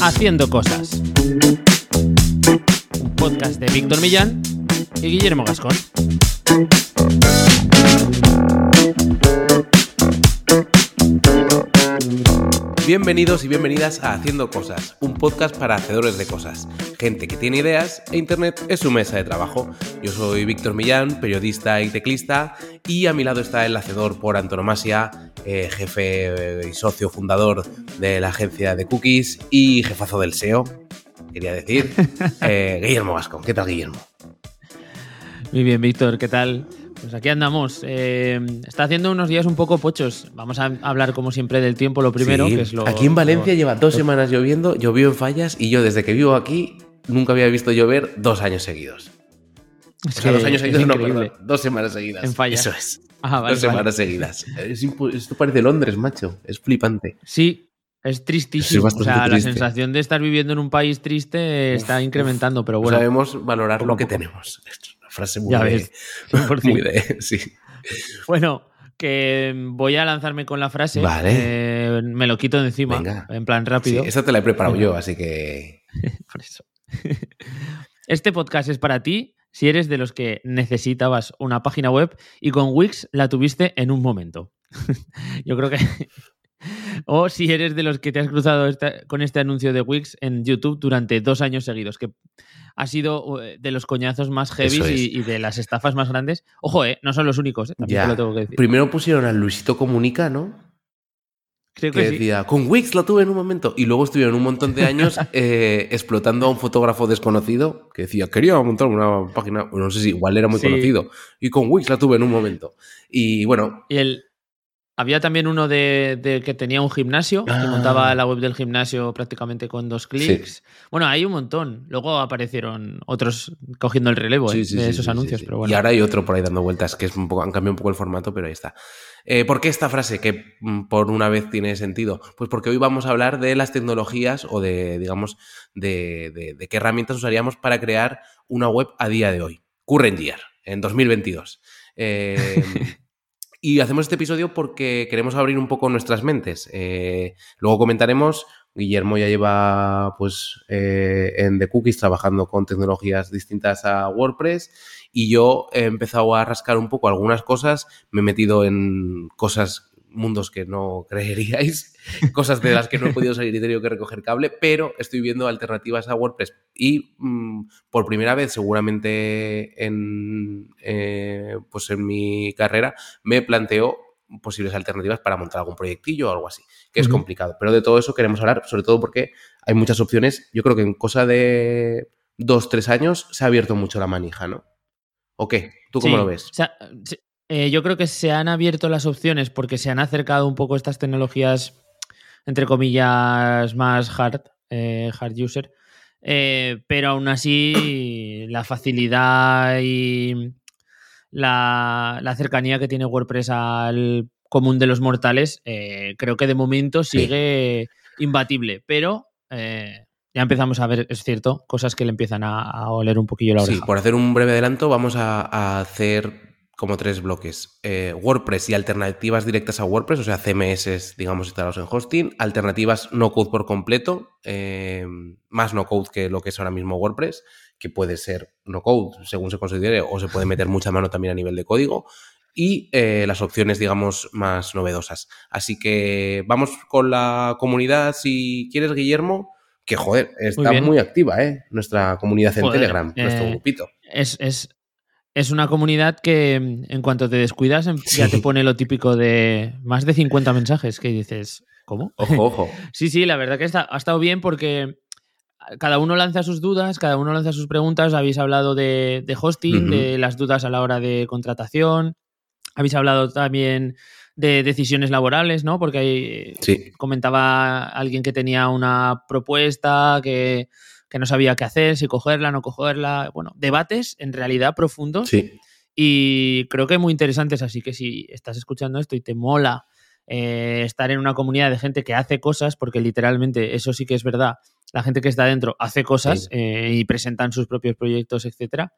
Haciendo cosas. Un podcast de Víctor Millán y Guillermo Gascón. Bienvenidos y bienvenidas a Haciendo Cosas, un podcast para hacedores de cosas, gente que tiene ideas e Internet es su mesa de trabajo. Yo soy Víctor Millán, periodista y teclista, y a mi lado está el hacedor por antonomasia, eh, jefe y socio fundador de la agencia de cookies y jefazo del SEO, quería decir, eh, Guillermo Vasco. ¿Qué tal, Guillermo? Muy bien, Víctor, ¿qué tal? Pues aquí andamos. Eh, está haciendo unos días un poco pochos. Vamos a hablar, como siempre, del tiempo, lo primero, Sí, que es lo. Aquí en Valencia lo- lleva dos semanas lloviendo, llovió en fallas y yo desde que vivo aquí nunca había visto llover dos años seguidos. O sea, dos años seguidos, no, perdón, dos semanas seguidas. En fallas. Eso es. Ah, vale, dos vale. semanas seguidas. Es esto parece Londres, macho. Es flipante. Sí, es tristísimo. O sea, la sensación de estar viviendo en un país triste está incrementando, pero bueno. Sabemos valorar lo que tenemos. Frase muy Ya de, ves, 100%. muy de- sí. Bueno, que voy a lanzarme con la frase. Vale. eh, me lo quito de encima, Venga. en plan Sí, rápido. esta te la he preparado yo, así que. Por eso. Este podcast es para ti si eres de los que necesitabas una página web y con Wix la tuviste en un momento. Yo creo que... O si eres de los que te has cruzado esta- con este anuncio de Wix en YouTube durante dos años seguidos, que ha sido eh, de los coñazos más heavy es. y, y de las estafas más grandes. Ojo, eh, no son los únicos, eh, también te lo tengo que decir. Primero pusieron al Luisito Comunica, ¿no? Creo que que sí. decía, con Wix la tuve en un momento. Y luego estuvieron un montón de años eh, explotando a un fotógrafo desconocido que decía, quería montar una página, no sé si igual era muy Sí. conocido. Y con Wix la tuve en un momento. Y bueno, Y el, había también uno de, de que tenía un gimnasio, que Ah. montaba la web del gimnasio prácticamente con dos clics. Bueno, hay un montón. Luego aparecieron otros cogiendo el relevo sí, eh, sí, de esos anuncios, pero bueno. Y ahora hay otro por ahí dando vueltas que es un poco, han cambiado un poco el formato, pero ahí está. Eh, ¿Por qué esta frase que mm, por una vez tiene sentido? Pues porque hoy vamos a hablar de las tecnologías o de, digamos, de, de- de qué herramientas usaríamos para crear una web a día de hoy. Current year, en 2022. Eh, y hacemos este episodio porque queremos abrir un poco nuestras mentes. Eh, luego comentaremos. Guillermo ya lleva pues eh, en The Cookies trabajando con tecnologías distintas a WordPress y yo he empezado a rascar un poco algunas cosas, me he metido en cosas, mundos que no creeríais, cosas de las que no he podido salir y he tenido que recoger cable, pero estoy viendo alternativas a WordPress y mm, por primera vez seguramente en, eh, pues en mi carrera me planteo posibles alternativas para montar algún proyectillo o algo así, que es complicado. Pero de todo eso queremos hablar, sobre todo porque hay muchas opciones. Yo creo que en cosa de dos, tres años se ha abierto mucho la manija, ¿no? ¿O qué? ¿Tú cómo Sí, lo ves? o sea, sí, eh, yo creo que se han abierto las opciones porque se han acercado un poco estas tecnologías, entre comillas, más hard, eh, hard user. Eh, pero aún así, la facilidad y la, la cercanía que tiene WordPress al común de los mortales, creo que de momento Sí. sigue imbatible. Pero ya empezamos a ver, es cierto, cosas que le empiezan a, a oler un poquillo la Sí, oreja. por hacer un breve adelanto, vamos a, a hacer como tres bloques. Eh, WordPress y alternativas directas a WordPress, o sea, CMS, digamos, instalados en hosting. Alternativas no code por completo, eh, más no code que lo que es ahora mismo WordPress, que puede ser no code según se considere, o se puede meter mucha mano también a nivel de código. Y eh, las opciones, digamos, más novedosas. Así que vamos con la comunidad, si quieres, Guillermo, que joder, está muy, activa, ¿eh? Nuestra comunidad en Joder, Telegram, nuestro eh, grupito. es, es, es una comunidad que mm, en cuanto te descuidas ya Sí. te pone lo típico de más de 50 mensajes que dices, ¿cómo? Ojo, ojo. Sí, sí, la verdad que está, ha estado bien porque cada uno lanza sus dudas, cada uno lanza sus preguntas. Habéis hablado de, de hosting, de las dudas a la hora de contratación. Habéis hablado también de decisiones laborales, ¿no? Porque Sí. comentaba alguien que tenía una propuesta, que, que no sabía qué hacer, si cogerla, no cogerla. Bueno, debates en realidad profundos Sí. y creo que muy interesantes. Así que si estás escuchando esto y te mola eh, estar en una comunidad de gente que hace cosas, porque literalmente eso sí que es verdad, la gente que está dentro hace cosas Sí. eh, y presentan sus propios proyectos, etcétera.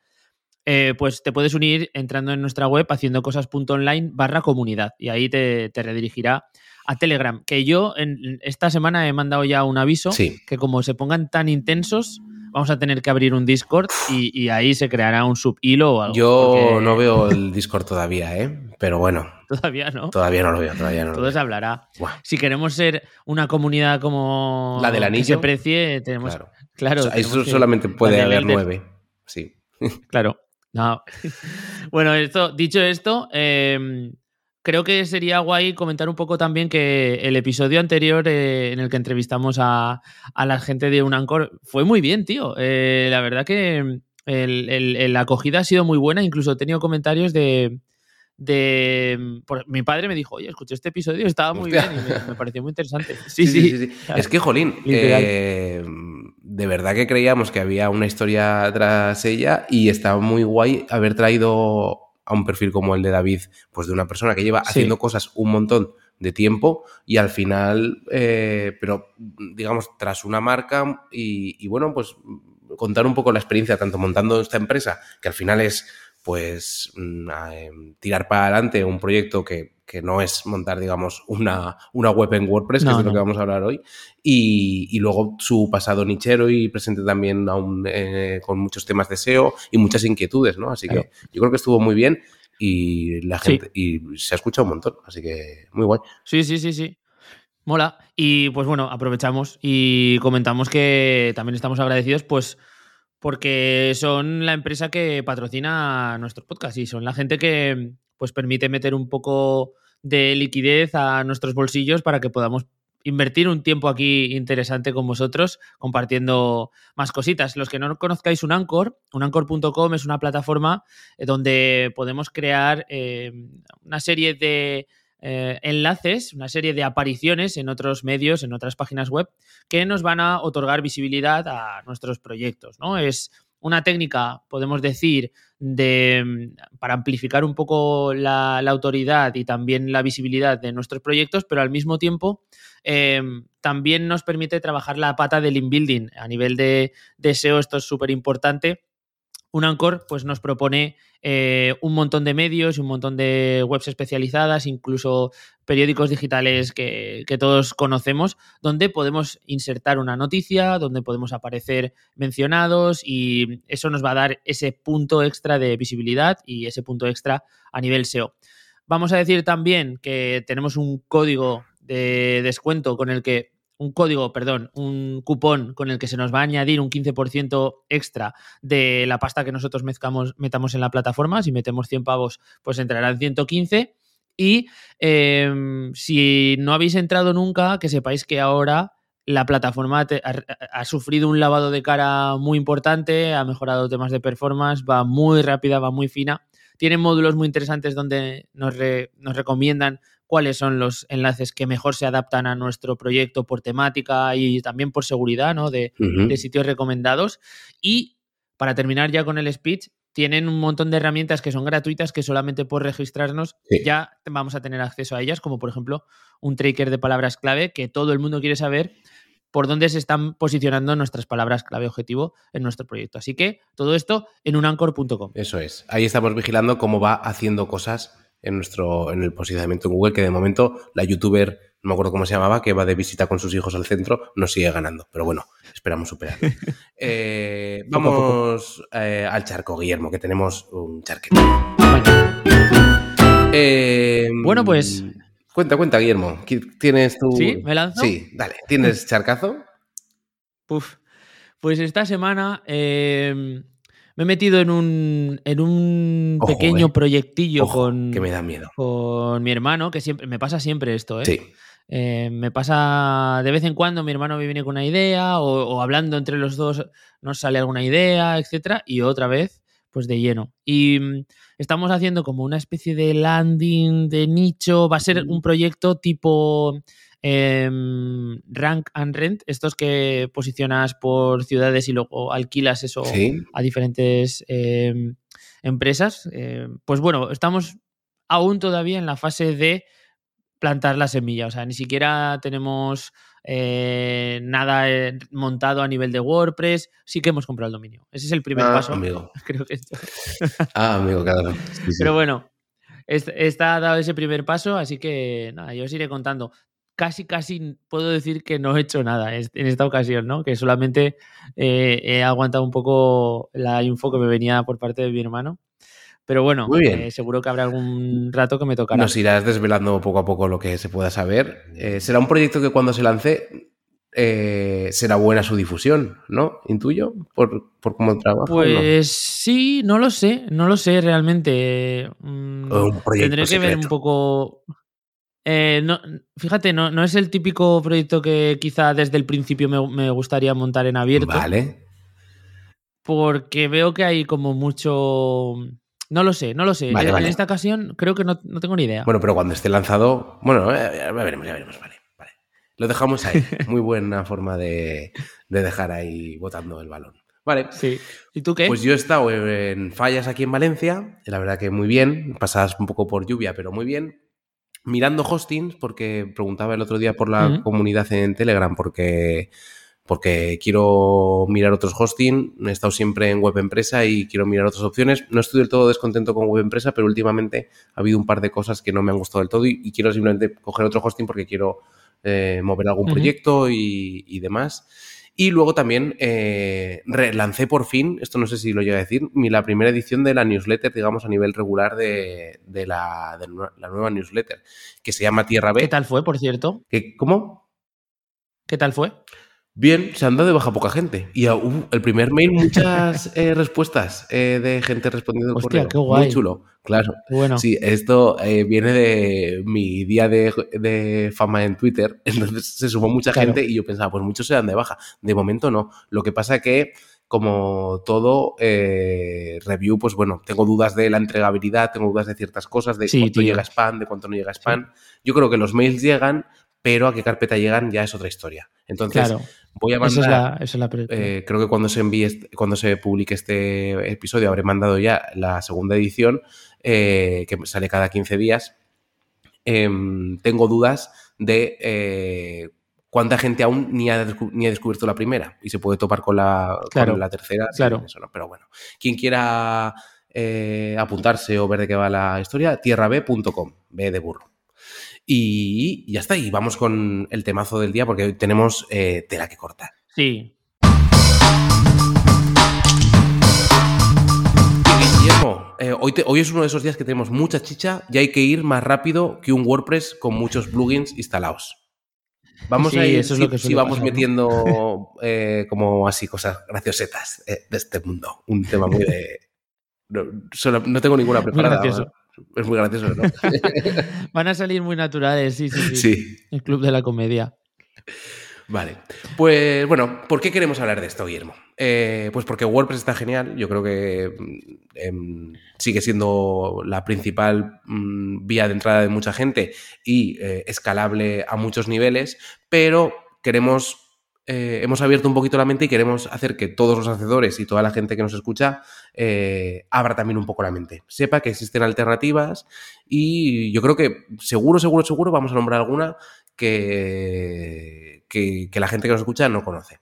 eh, pues te puedes unir entrando en nuestra web haciendo cosas.online barra comunidad y ahí te, te, redirigirá a Telegram. Que yo en, esta semana he mandado ya un aviso que como se pongan tan intensos, vamos a tener que abrir un Discord y, y ahí se creará un subhilo o algo. Yo no veo el Discord todavía, ¿eh? Pero bueno. Todavía no. Todavía no lo veo, todavía no. Todo se hablará. Si queremos ser una comunidad como la del anillo, que se precie, tenemos. Claro. claro eso solamente puede haber nueve. Sí. Claro. No. bueno, esto, dicho esto, em, creo que sería guay comentar un poco también que el episodio anterior eh, en el que entrevistamos a, la gente de Unancor fue muy bien, tío. Eh, la verdad que la acogida ha sido muy buena. Incluso he tenido comentarios de, de mi padre me dijo, oye, escuché este episodio, estaba muy bien y me, pareció muy interesante. Sí, sí. sí, Es que, Jolín, eh, de verdad que creíamos que había una historia tras ella y estaba muy guay haber traído a un perfil como el de David, pues de una persona que lleva haciendo cosas un montón de tiempo y al final, eh, pero digamos, tras una marca y, y bueno, pues contar un poco la experiencia, tanto montando esta empresa, que al final es pues mm, em, tirar para adelante un proyecto que, no es montar, digamos, una, una web en WordPress, que es de lo que vamos a hablar hoy, y, luego su pasado nichero y presente también aún eh, con muchos temas de SEO y muchas inquietudes, ¿no? Así que yo creo que estuvo muy bien y la gente y se ha escuchado un montón, así que muy guay. Sí, sí, sí, sí. Mola. Y pues bueno, aprovechamos y comentamos que también estamos agradecidos, pues porque son la empresa que patrocina nuestro podcast y son la gente que pues permite meter un poco de liquidez a nuestros bolsillos para que podamos invertir un tiempo aquí interesante con vosotros compartiendo más cositas. Los que no conozcáis un Anchor, unanchor.com es una plataforma eh, donde podemos crear eh, una serie de eh, enlaces, una serie de apariciones en otros medios, en otras páginas web, que nos van a otorgar visibilidad a nuestros proyectos. ¿no? Es una técnica, podemos decir, de, para amplificar un poco la, autoridad y también la visibilidad de nuestros proyectos, pero al mismo tiempo em, también nos permite trabajar la pata del inbuilding. A nivel de, de SEO esto es súper importante un Anchor pues, nos propone eh, un montón de medios y un montón de webs especializadas, incluso periódicos digitales que, todos conocemos, donde podemos insertar una noticia, donde podemos aparecer mencionados y eso nos va a dar ese punto extra de visibilidad y ese punto extra a nivel SEO. Vamos a decir también que tenemos un código de descuento con el que un código, perdón, un cupón con el que se nos va a añadir un 15% extra de la pasta que nosotros mezcamos, metamos en la plataforma. Si metemos 100 pavos, pues entrarán 115. Y em, si no habéis entrado nunca, que sepáis que ahora la plataforma ha, sufrido un lavado de cara muy importante, ha mejorado temas de performance, va muy rápida, va muy fina. Tiene módulos muy interesantes donde nos recomiendan cuáles son los enlaces que mejor se adaptan a nuestro proyecto por temática y también por seguridad, ¿no? De, sitios recomendados. Y para terminar ya con el speech, tienen un montón de herramientas que son gratuitas que solamente por registrarnos ya vamos a tener acceso a ellas, como por ejemplo un tracker de palabras clave que todo el mundo quiere saber por dónde se están posicionando nuestras palabras clave objetivo en nuestro proyecto. Así que todo esto en unancor.com. Eso es. Ahí estamos vigilando cómo va haciendo cosas en nuestro en el posicionamiento en Google, que de momento la youtuber, no me acuerdo cómo se llamaba, que va de visita con sus hijos al centro, nos sigue ganando. Pero bueno, esperamos superarlo. Eh, vamos eh, al charco, Guillermo, que tenemos un charquete. Eh, bueno, pues. Cuenta, cuenta, Guillermo. ¿Tienes tu. Sí, me lanzo. Sí, dale. ¿Tienes charcazo? Puf. Pues esta semana me he metido en un, en un pequeño eh. proyectillo con, que me da miedo. con mi hermano, que siempre me pasa siempre esto, ¿eh? Sí. Eh, me pasa de vez en cuando, mi hermano me viene con una idea o, hablando entre los dos nos sale alguna idea, etcétera, y otra vez, pues de lleno. Y mm, estamos haciendo como una especie de landing de nicho, va a ser un proyecto tipo Em, rank and Rent, estos que posicionas por ciudades y luego alquilas eso a diferentes em, empresas. Em, pues bueno, estamos aún todavía en la fase de plantar la semilla. O sea, ni siquiera tenemos eh, nada eh, montado a nivel de WordPress. Sí que hemos comprado el dominio. Ese es el primer Ah, paso. amigo. Creo que esto. Ah, amigo, claro. Sí, sí. Pero bueno, est- está dado ese primer paso, así que nada, yo os iré contando. Casi, casi puedo decir que no he hecho nada en esta ocasión, ¿no? Que solamente eh, he aguantado un poco la info que me venía por parte de mi hermano. Pero bueno, Muy bien. eh, seguro que habrá algún rato que me tocará. Nos irás desvelando poco a poco lo que se pueda saber. Eh, será un proyecto que cuando se lance eh, será buena su difusión, ¿no? Intuyo, por, por cómo trabaja. ¿o no? Pues sí, no lo sé, no lo sé realmente. Mm, O un proyecto Tendré que ver un poco. Eh, no, fíjate, no, no es el típico proyecto que quizá desde el principio me, me gustaría montar en abierto. Vale. Porque veo que hay como mucho. No lo sé, no lo sé. Vale, en, vale. esta ocasión creo que no, no tengo ni idea. Bueno, pero cuando esté lanzado. Bueno, eh, ya veremos, ya veremos, vale. vale. Lo dejamos ahí. Muy buena forma de, de dejar ahí botando el balón. Vale. sí. ¿Y tú qué? Pues yo he estado en fallas aquí en Valencia, la verdad que muy bien, pasadas un poco por lluvia, pero muy bien. Mirando hostings, porque preguntaba el otro día por la comunidad en Telegram, porque, porque quiero mirar otros hosting. He estado siempre en web empresa y quiero mirar otras opciones. No estoy del todo descontento con web empresa, pero últimamente ha habido un par de cosas que no me han gustado del todo y, y quiero simplemente coger otro hosting porque quiero eh, mover algún proyecto y, y demás. Y luego también eh, relancé por fin, esto no sé si lo llegué a decir, mi, la primera edición de la newsletter, digamos, a nivel regular de, de la, de la nueva newsletter, que se llama Tierra B. ¿Qué tal fue, por cierto? que- ¿Cómo? ¿Qué tal fue? Bien, se han dado de baja poca gente. Y el primer mail, muchas eh, respuestas eh, de gente respondiendo Hostia, correo. qué guay. Muy chulo, claro. Bueno, Sí, esto eh, viene de mi día de, de fama en Twitter. Entonces se sumó mucha Claro. gente y yo pensaba, pues muchos se dan de baja. De momento no. Lo que pasa que, como todo review, pues bueno, tengo dudas de la entregabilidad, tengo dudas de ciertas cosas, de Sí, cuánto tío. llega spam, de cuánto no llega spam. Yo creo que los mails llegan, pero a qué carpeta llegan ya es otra historia. Entonces, claro. Voy a Esa mandar. es la, esa es la Eh, creo que cuando se envíe, cuando se publique este episodio, habré mandado ya la segunda edición, eh, que sale cada 15 días. Em, tengo dudas de eh, cuánta gente aún ni ha, descu- ni ha descubierto la primera y se puede topar con la, con Claro, la tercera. claro. eso, ¿no? Pero bueno, quien quiera eh, apuntarse o ver de qué va la historia, tierrab.com, B de burro. Y ya está, y vamos con el temazo del día porque hoy tenemos eh, tela que cortar. Sí. Guillermo, eh, hoy, te- hoy es uno de esos días que tenemos mucha chicha y hay que ir más rápido que un WordPress con muchos plugins instalados. Vamos Sí, a ir, eso es si, lo que si vamos metiendo eh, como así cosas graciosetas eh, de este mundo. Un tema muy de... No, solo- no tengo ninguna preparada. gracioso. Es muy gracioso, ¿no? Van a salir muy naturales, sí, sí, sí. sí. El Club de la Comedia. Vale. Pues bueno, ¿por qué queremos hablar de esto, Guillermo? Eh, pues porque WordPress está genial. Yo creo que mm, em, sigue siendo la principal mm, vía de entrada de mucha gente y eh, escalable a muchos niveles, pero queremos. Eh, hemos abierto un poquito la mente y queremos hacer que todos los hacedores y toda la gente que nos escucha eh, abra también un poco la mente. Sepa que existen alternativas y yo creo que seguro, seguro, seguro vamos a nombrar alguna que, que, que la gente que nos escucha no conoce.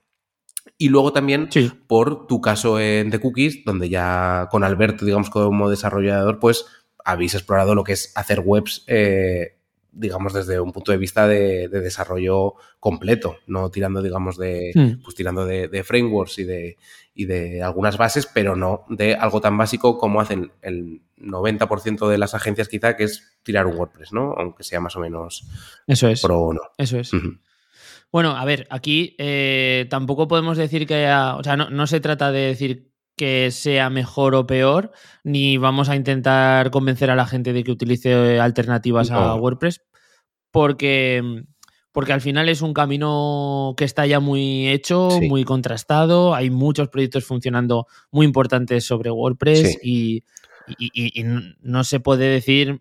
Y luego también Sí. por tu caso en The Cookies, donde ya con Alberto, digamos, como desarrollador, pues habéis explorado lo que es hacer webs, eh, digamos, desde un punto de vista de, de desarrollo completo, no tirando, digamos, de, Hmm. pues tirando de, de frameworks y de, y de algunas bases, pero no de algo tan básico como hacen el 90% de las agencias quizá, que es tirar un WordPress, ¿no? Aunque sea más o menos Eso es. pro o no. Eso es. Bueno, a ver, aquí eh, tampoco podemos decir que haya- o sea, no, no se trata de decir que sea mejor o peor, ni vamos a intentar convencer a la gente de que utilice alternativas a. WordPress, porque, porque al final es un camino que está ya muy hecho, Sí. muy contrastado, hay muchos proyectos funcionando muy importantes sobre WordPress Sí. y, y- y- y no se puede decir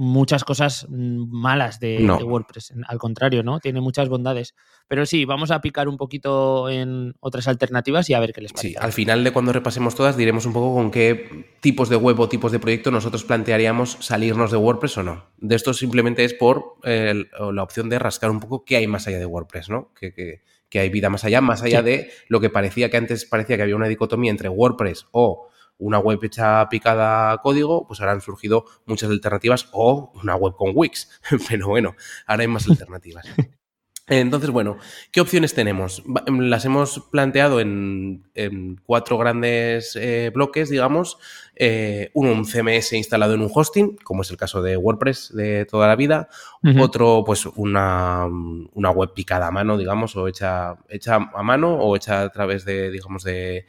muchas cosas mm, malas de, WordPress. Al contrario, ¿no? Tiene muchas bondades. Pero sí, vamos a picar un poquito en otras alternativas y a ver qué les parece. Sí, al final de cuando repasemos todas diremos un poco con qué tipos de web o tipos de proyecto nosotros plantearíamos salirnos de WordPress o no. De esto simplemente es por eh, la opción de rascar un poco qué hay más allá de WordPress, ¿no? Que, que, hay vida más allá, más allá de lo que parecía que antes parecía que había una dicotomía entre WordPress o una web hecha picada código, pues ahora han surgido muchas alternativas o una web con Wix. Pero bueno, ahora hay más alternativas. Entonces, bueno, ¿qué opciones tenemos? Las hemos planteado en, cuatro grandes eh, bloques, digamos. Eh, uno, un CMS instalado en un hosting, como es el caso de WordPress de toda la vida. Otro, pues una, web picada a mano, digamos, o hecha, hecha a mano o hecha a través de, digamos, de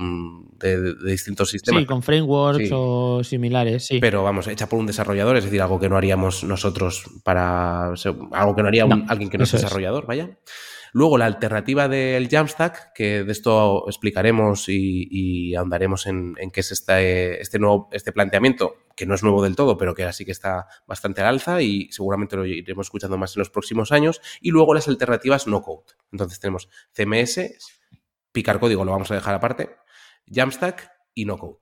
de, distintos sistemas. Sí, con frameworks o similares, sí. Pero vamos, hecha por un desarrollador, es decir, algo que no haríamos nosotros para. algo que no haría alguien que no es desarrollador, vaya. Luego la alternativa del Jamstack, que de esto explicaremos y, ahondaremos en, qué es este, este, nuevo, este planteamiento, que no es nuevo del todo, pero que así que está bastante al alza y seguramente lo iremos escuchando más en los próximos años. Y luego las alternativas no code. Entonces tenemos CMS, picar código lo vamos a dejar aparte, Jamstack y no code.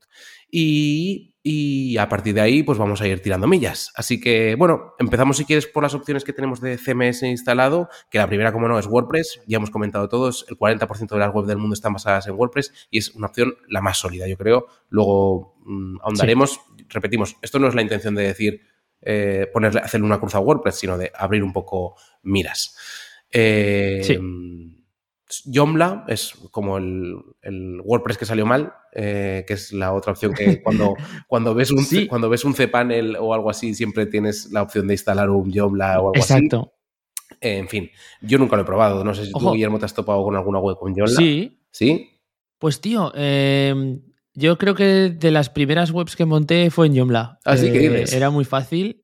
Y, a partir de ahí, pues vamos a ir tirando millas. Así que, bueno, empezamos si quieres por las opciones que tenemos de CMS instalado, que la primera, como no, es WordPress. Ya hemos comentado todos, el 40% de las webs del mundo están basadas en WordPress y es una opción la más sólida, yo creo. Luego mm, ahondaremos, repetimos, esto no es la intención de decir eh, ponerle, hacerle una cruz a WordPress, sino de abrir un poco miras. Eh, sí. Joomla es como el, WordPress que salió mal, eh, que es la otra opción que cuando, cuando, ves un, cuando ves un cPanel o algo así, siempre tienes la opción de instalar un Joomla o algo así. Exacto. en fin, yo nunca lo he probado. No sé si tú, Guillermo, te has topado con alguna web con Joomla. Sí. ¿Sí? Pues tío, em, yo creo que de las primeras webs que monté fue en Joomla. Así ah, que eh, Era muy fácil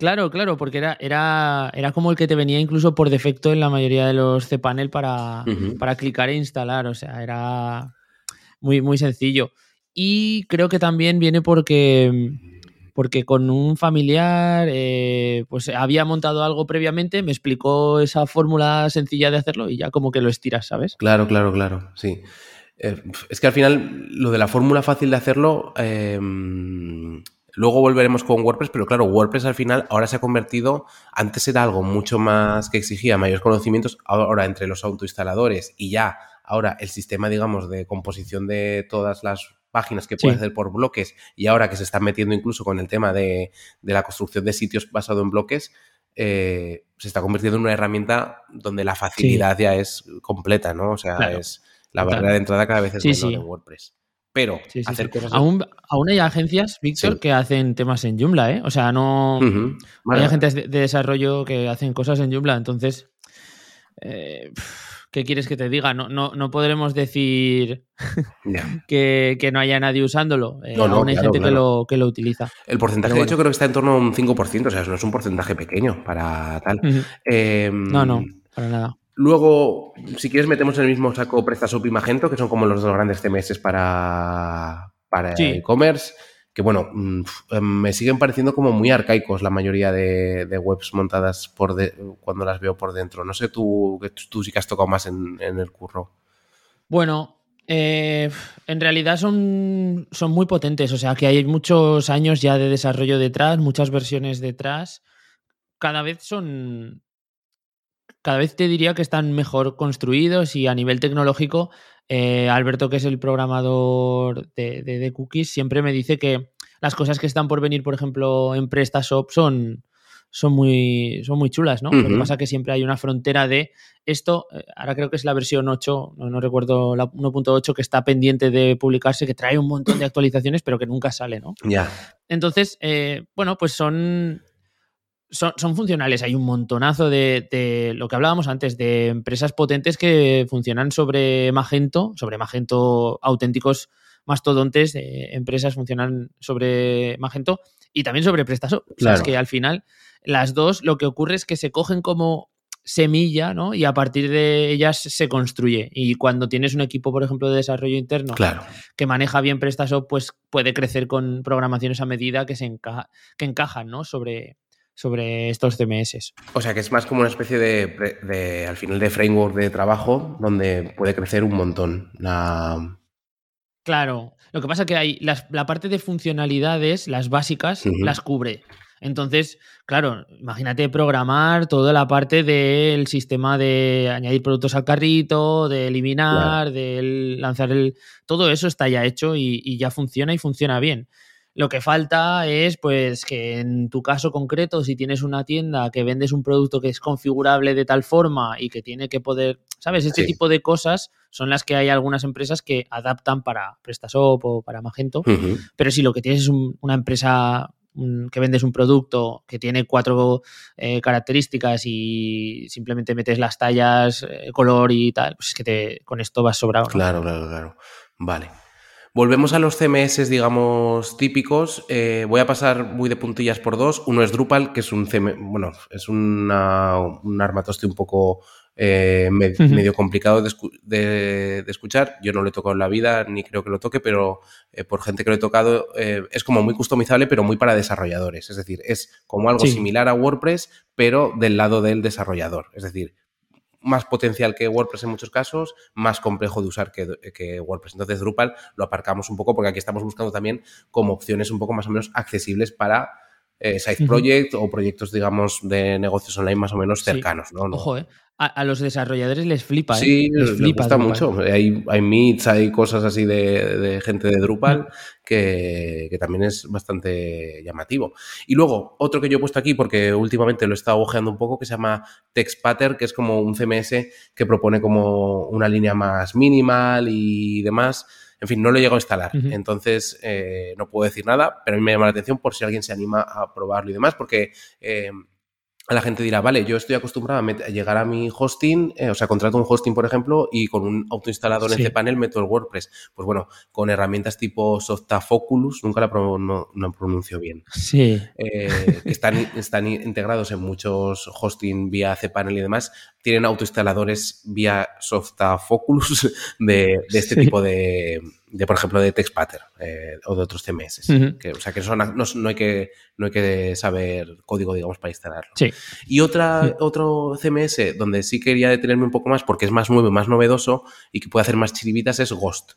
Claro, claro, porque era, era, era como el que te venía incluso por defecto en la mayoría de los cPanel para, para clicar e instalar. O sea, era muy, muy sencillo. Y creo que también viene porque, porque con un familiar eh, pues había montado algo previamente, me explicó esa fórmula sencilla de hacerlo y ya como que lo estiras, ¿sabes? Claro, claro, claro, sí. Eh, es que al final lo de la fórmula fácil de hacerlo... Em, Luego volveremos con WordPress, pero claro, WordPress al final ahora se ha convertido, antes era algo mucho más que exigía mayores conocimientos, ahora entre los autoinstaladores y ya, ahora el sistema, digamos, de composición de todas las páginas que puedes hacer por bloques y ahora que se están metiendo incluso con el tema de, la construcción de sitios basado en bloques, eh, se está convirtiendo en una herramienta donde la facilidad ya es completa, ¿no? O sea, es la barrera de entrada cada vez es menor en WordPress pero hacer cosas. Aún, hay agencias, Víctor, que hacen temas en Joomla, ¿eh? O sea, no. Hay agencias de, desarrollo que hacen cosas en Joomla, entonces. Eh, ¿Qué quieres que te diga? No, no, no podremos decir que, no haya nadie usándolo. Eh, aún hay gente Que, lo, que lo utiliza. El porcentaje, de hecho, creo que está en torno a un 5%, o sea, no es un porcentaje pequeño para tal. Em, no, no, para nada. Luego, si quieres, metemos en el mismo saco PrestaShop y Magento, que son como los dos grandes CMS para, para e-commerce. Que bueno, mm, em, me siguen pareciendo como muy arcaicos la mayoría de, webs montadas por cuando las veo por dentro. No sé tú, tú sí que has tocado más en, el curro. Bueno, eh, en realidad son, son muy potentes, o sea que hay muchos años ya de desarrollo detrás, muchas versiones detrás. Cada vez son, cada vez te diría que están mejor construidos y a nivel tecnológico, eh, Alberto, que es el programador de, cookies, siempre me dice que las cosas que están por venir, por ejemplo, en PrestaShop son, son, muy, son muy chulas, ¿no? Lo que pasa es que siempre hay una frontera de esto, eh, ahora creo que es la versión 8, no, recuerdo la 1.8 que está pendiente de publicarse, que trae un montón de actualizaciones, pero que nunca sale, ¿no? Ya. Entonces, eh, bueno, pues son son, funcionales. Hay un montonazo de, lo que hablábamos antes, de empresas potentes que funcionan sobre Magento, sobre Magento auténticos mastodontes, de empresas funcionan sobre Magento y también sobre PrestaShop. O sea, es que al final las dos lo que ocurre es que se cogen como semilla, ¿no? Y a partir de ellas se construye. Y cuando tienes un equipo, por ejemplo, de desarrollo interno Claro. que maneja bien PrestaShop, pues puede crecer con programaciones a medida que, se enca- que encajan, ¿no? Sobre, sobre estos CMS. O sea que es más como una especie de, al final, de framework de trabajo donde puede crecer un montón. La... Claro, lo que pasa que hay las- la parte de funcionalidades, las básicas, las cubre. Entonces, claro, imagínate programar toda la parte del sistema de añadir productos al carrito, de eliminar, de lanzar el... Todo eso está ya hecho y, y ya funciona y funciona bien. Lo que falta es, pues, que en tu caso concreto, si tienes una tienda que vendes un producto que es configurable de tal forma y que tiene que poder, ¿sabes? Este Sí. tipo de cosas son las que hay algunas empresas que adaptan para PrestaShop o para Magento. Pero si lo que tienes es un- una empresa que vendes un producto que tiene cuatro eh, características y simplemente metes las tallas, eh, color y tal, pues es que te, con esto vas sobrado. ¿no? Claro, claro, claro. Vale. Volvemos a los CMS, digamos, típicos. Eh, voy a pasar muy de puntillas por dos. Uno es Drupal, que es un CM, bueno, es una- un armatoste un poco eh, me- medio complicado de, de- de escuchar. Yo no lo he tocado en la vida, ni creo que lo toque, pero eh, por gente que lo he tocado, es como muy customizable, pero muy para desarrolladores. Es decir, es como algo Sí. similar a WordPress, pero del lado del desarrollador. Es decir, más potencial que WordPress en muchos casos, más complejo de usar que, que WordPress. Entonces Drupal lo aparcamos un poco porque aquí estamos buscando también como opciones un poco más o menos accesibles para eh, side project o proyectos, digamos, de negocios online más o menos Sí. cercanos. ¿no? No- Ojo, ¿eh? A, a los desarrolladores les flipa, ¿eh? Sí, Les les flipa gusta Drupal. mucho. Hay, hay meets, hay cosas así de, de gente de Drupal que, que también es bastante llamativo. Y luego, otro que yo he puesto aquí, porque últimamente lo he estado ojeando un poco, que se llama TextPattern, que es como un CMS que propone como una línea más minimal y demás. En fin, no lo he llegado a instalar, entonces eh, no puedo decir nada, pero a mí me llama la atención por si alguien se anima a probarlo y demás, porque eh, a la gente dirá, vale, yo estoy acostumbrado a, llegar a mi hosting, eh, o sea, contrato un hosting, por ejemplo, y con un autoinstalador Sí. en cPanel meto el WordPress. Pues bueno, con herramientas tipo Softafoculus, nunca la pro- no, no pronuncio bien, Sí. eh, están, están integrados en muchos hosting vía cPanel y demás, tienen autoinstaladores vía Softafoculus de, de este Sí. tipo de, de, por ejemplo, de TextPattern eh, o de otros CMS. Que, o sea, que son, no, no hay que no hay que saber código, digamos, para instalarlo. Sí. Y otra, Sí. otro CMS donde sí quería detenerme un poco más porque es más nuevo, más novedoso y que puede hacer más chiribitas es Ghost.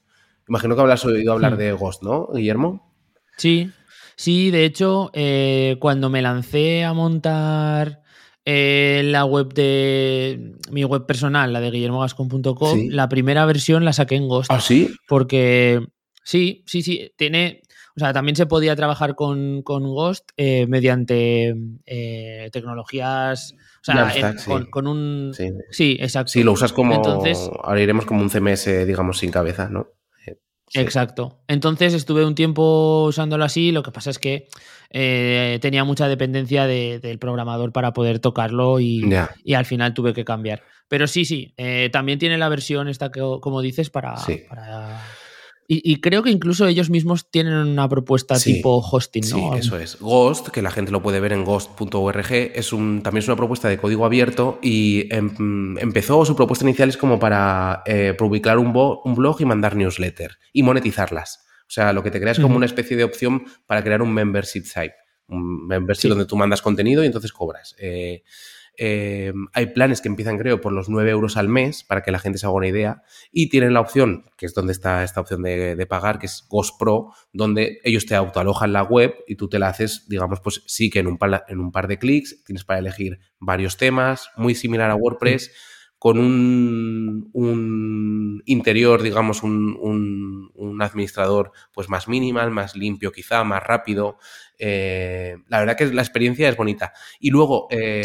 Imagino que habrás oído hablar de Ghost, ¿no, Guillermo? Sí, sí, de hecho, eh, cuando me lancé a montar eh, la web de mi web personal, la de guillermogascon.com, Sí. la primera versión la saqué en Ghost. Ah, sí. Porque sí, sí, sí, tiene. O sea, también se podía trabajar con, con Ghost eh, mediante eh, tecnologías. O sea, Jamstack, en- sí. con, con un. Sí, Sí. exacto. Sí, lo usas como. Entonces- ahora iremos como un CMS, digamos, sin cabeza, ¿no? Sí. Exacto. Entonces estuve un tiempo usándolo así. Lo que pasa es que eh, tenía mucha dependencia de- del programador para poder tocarlo y, y al final tuve que cambiar. Pero sí, sí, eh, también tiene la versión esta que, como dices, para... Sí. para- Y, y creo que incluso ellos mismos tienen una propuesta Sí, tipo hosting, Sí, ¿no? eso es. Ghost, que la gente lo puede ver en ghost.org, es un, también es una propuesta de código abierto y em- empezó, su propuesta inicial es como para eh, publicar un, bo- un blog y mandar newsletter y monetizarlas. O sea, lo que te crea es como una especie de opción para crear un membership site. Un membership Sí. donde tú mandas contenido y entonces cobras. Eh, eh, hay planes que empiezan, creo, por los 9 euros al mes para que la gente se haga una idea. Y tienen la opción, que es donde está esta opción de, pagar, que es Ghost Pro, donde ellos te autoalojan la web y tú te la haces, digamos, pues sí que en un par, en un par de clics tienes para elegir varios temas, muy similar a WordPress, con un, un interior, digamos, un, un- administrador pues más minimal, más limpio quizá, más rápido. Eh, la verdad que la experiencia es bonita. Y luego... eh.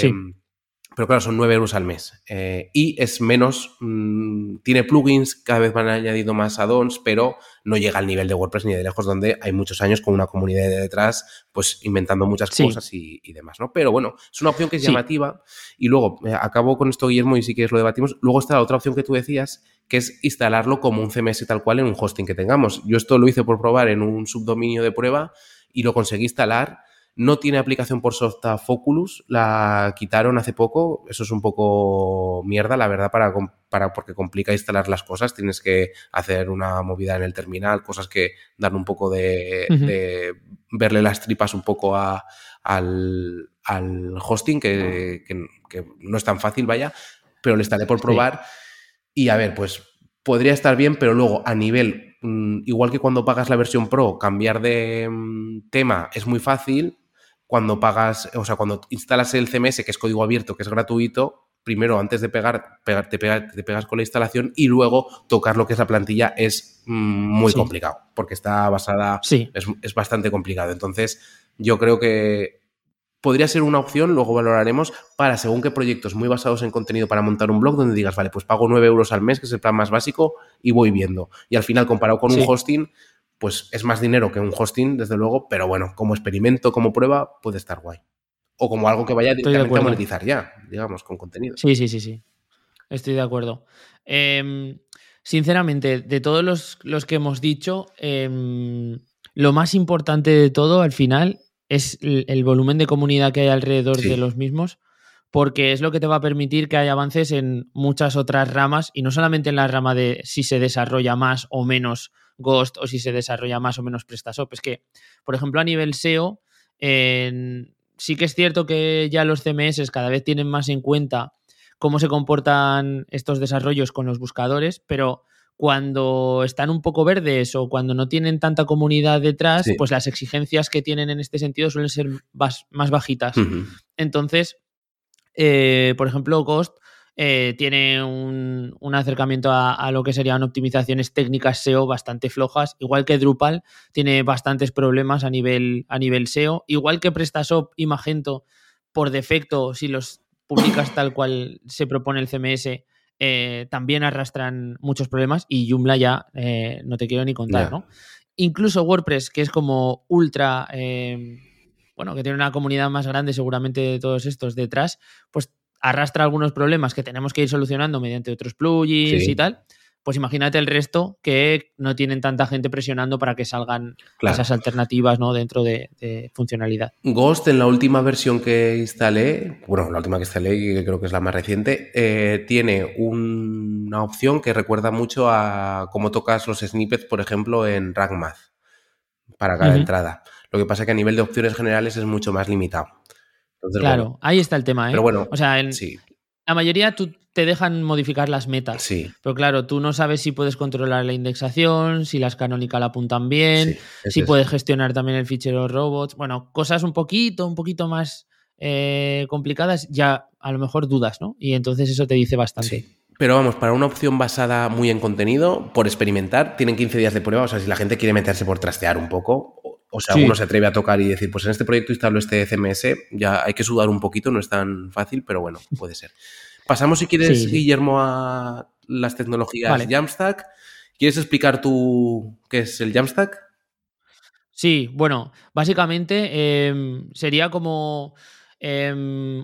Pero claro, son 9 euros al mes. Eh, y es menos, mm, tiene plugins, cada vez van añadiendo más add-ons, pero no llega al nivel de WordPress ni de lejos, donde hay muchos años con una comunidad de detrás, pues inventando muchas Sí. cosas y, y demás, ¿no? Pero bueno, es una opción que es Sí. llamativa. Y luego, eh, acabo con esto, Guillermo, y si quieres lo debatimos. Luego está la otra opción que tú decías, que es instalarlo como un CMS tal cual en un hosting que tengamos. Yo esto lo hice por probar en un subdominio de prueba y lo conseguí instalar No tiene aplicación por software Focus, la quitaron hace poco. Eso es un poco mierda, la verdad, para, para, porque complica instalar las cosas. Tienes que hacer una movida en el terminal, cosas que dan un poco de, de verle las tripas un poco a, al, al, hosting, que, que, que, no es tan fácil, vaya, pero le estaré por probar. Sí. Y a ver, pues podría estar bien, pero luego a nivel, mm, igual que cuando pagas la versión Pro, cambiar de mm, tema es muy fácil. Cuando pagas, o sea, cuando instalas el CMS, que es código abierto, que es gratuito, primero, antes de pegar, pegar, te, pegas, te, pegas, con la instalación y luego tocar lo que es la plantilla es mm, muy sí. complicado, porque está basada, sí. es, es, bastante complicado. Entonces, yo creo que podría ser una opción, luego valoraremos, para según qué proyectos muy basados en contenido para montar un blog donde digas, vale, pues pago 9 euros al mes, que es el plan más básico, y voy viendo. Y al final, comparado con sí. un hosting, pues es más dinero que un hosting, desde luego, pero bueno, como experimento, como prueba, puede estar guay. O como algo que vaya directamente a monetizar ya, digamos, con contenido. Sí, sí, sí, sí. Estoy de acuerdo. Eh, sinceramente, de todos los, los que hemos dicho, eh, lo más importante de todo al final es el, el, volumen de comunidad que hay alrededor sí. de los mismos, porque es lo que te va a permitir que haya avances en muchas otras ramas y no solamente en la rama de si se desarrolla más o menos Ghost o si se desarrolla más o menos PrestaShop. Es que, por ejemplo, a nivel SEO, en, sí que es cierto que ya los CMS cada vez tienen más en cuenta cómo se comportan estos desarrollos con los buscadores, pero cuando están un poco verdes o cuando no tienen tanta comunidad detrás, sí. pues las exigencias que tienen en este sentido suelen ser más, más bajitas. Uh -huh. Entonces, eh, por ejemplo, Ghost eh, tiene un, un acercamiento a, a, lo que serían optimizaciones técnicas SEO bastante flojas, igual que Drupal tiene bastantes problemas a nivel, a nivel SEO, igual que PrestaShop y Magento, por defecto, si los publicas tal cual se propone el CMS, eh, también arrastran muchos problemas y Joomla ya eh, no te quiero ni contar. ¿no? Incluso WordPress, que es como ultra, eh, bueno, que tiene una comunidad más grande seguramente de todos estos detrás, pues arrastra algunos problemas que tenemos que ir solucionando mediante otros plugins sí. y tal pues imagínate el resto que no tienen tanta gente presionando para que salgan claro. esas alternativas ¿no? dentro de, de, funcionalidad. Ghost, en la última versión que instalé, bueno, la última que instalé, y creo que es la más reciente, eh, tiene un, una opción que recuerda mucho a cómo tocas los snippets, por ejemplo, en RankMath, para cada uh -huh. entrada. Lo que pasa es que a nivel de opciones generales es mucho más limitado. Entonces, claro, bueno, ahí está el tema. ¿eh? Pero bueno, o sea, en, sí. la mayoría tú te dejan modificar las metas. Sí. Pero claro, tú no sabes si puedes controlar la indexación, si las canonical apuntan bien, sí, si puedes gestionar también el fichero robots. Bueno, cosas un poquito, un poquito más eh, complicadas, ya a lo mejor dudas, ¿no? Y entonces eso te dice bastante. Sí. Pero vamos, para una opción basada muy en contenido, por experimentar, tienen 15 días de prueba. O sea, si la gente quiere meterse por trastear un poco, o sea, sí. uno se atreve a tocar y decir, pues en este proyecto instalo este CMS, ya hay que sudar un poquito, no es tan fácil, pero bueno, puede ser. Pasamos, si quieres, sí. Guillermo, a las tecnologías vale. Jamstack. ¿Quieres explicar tú qué es el Jamstack? Sí, bueno, básicamente eh, sería como eh,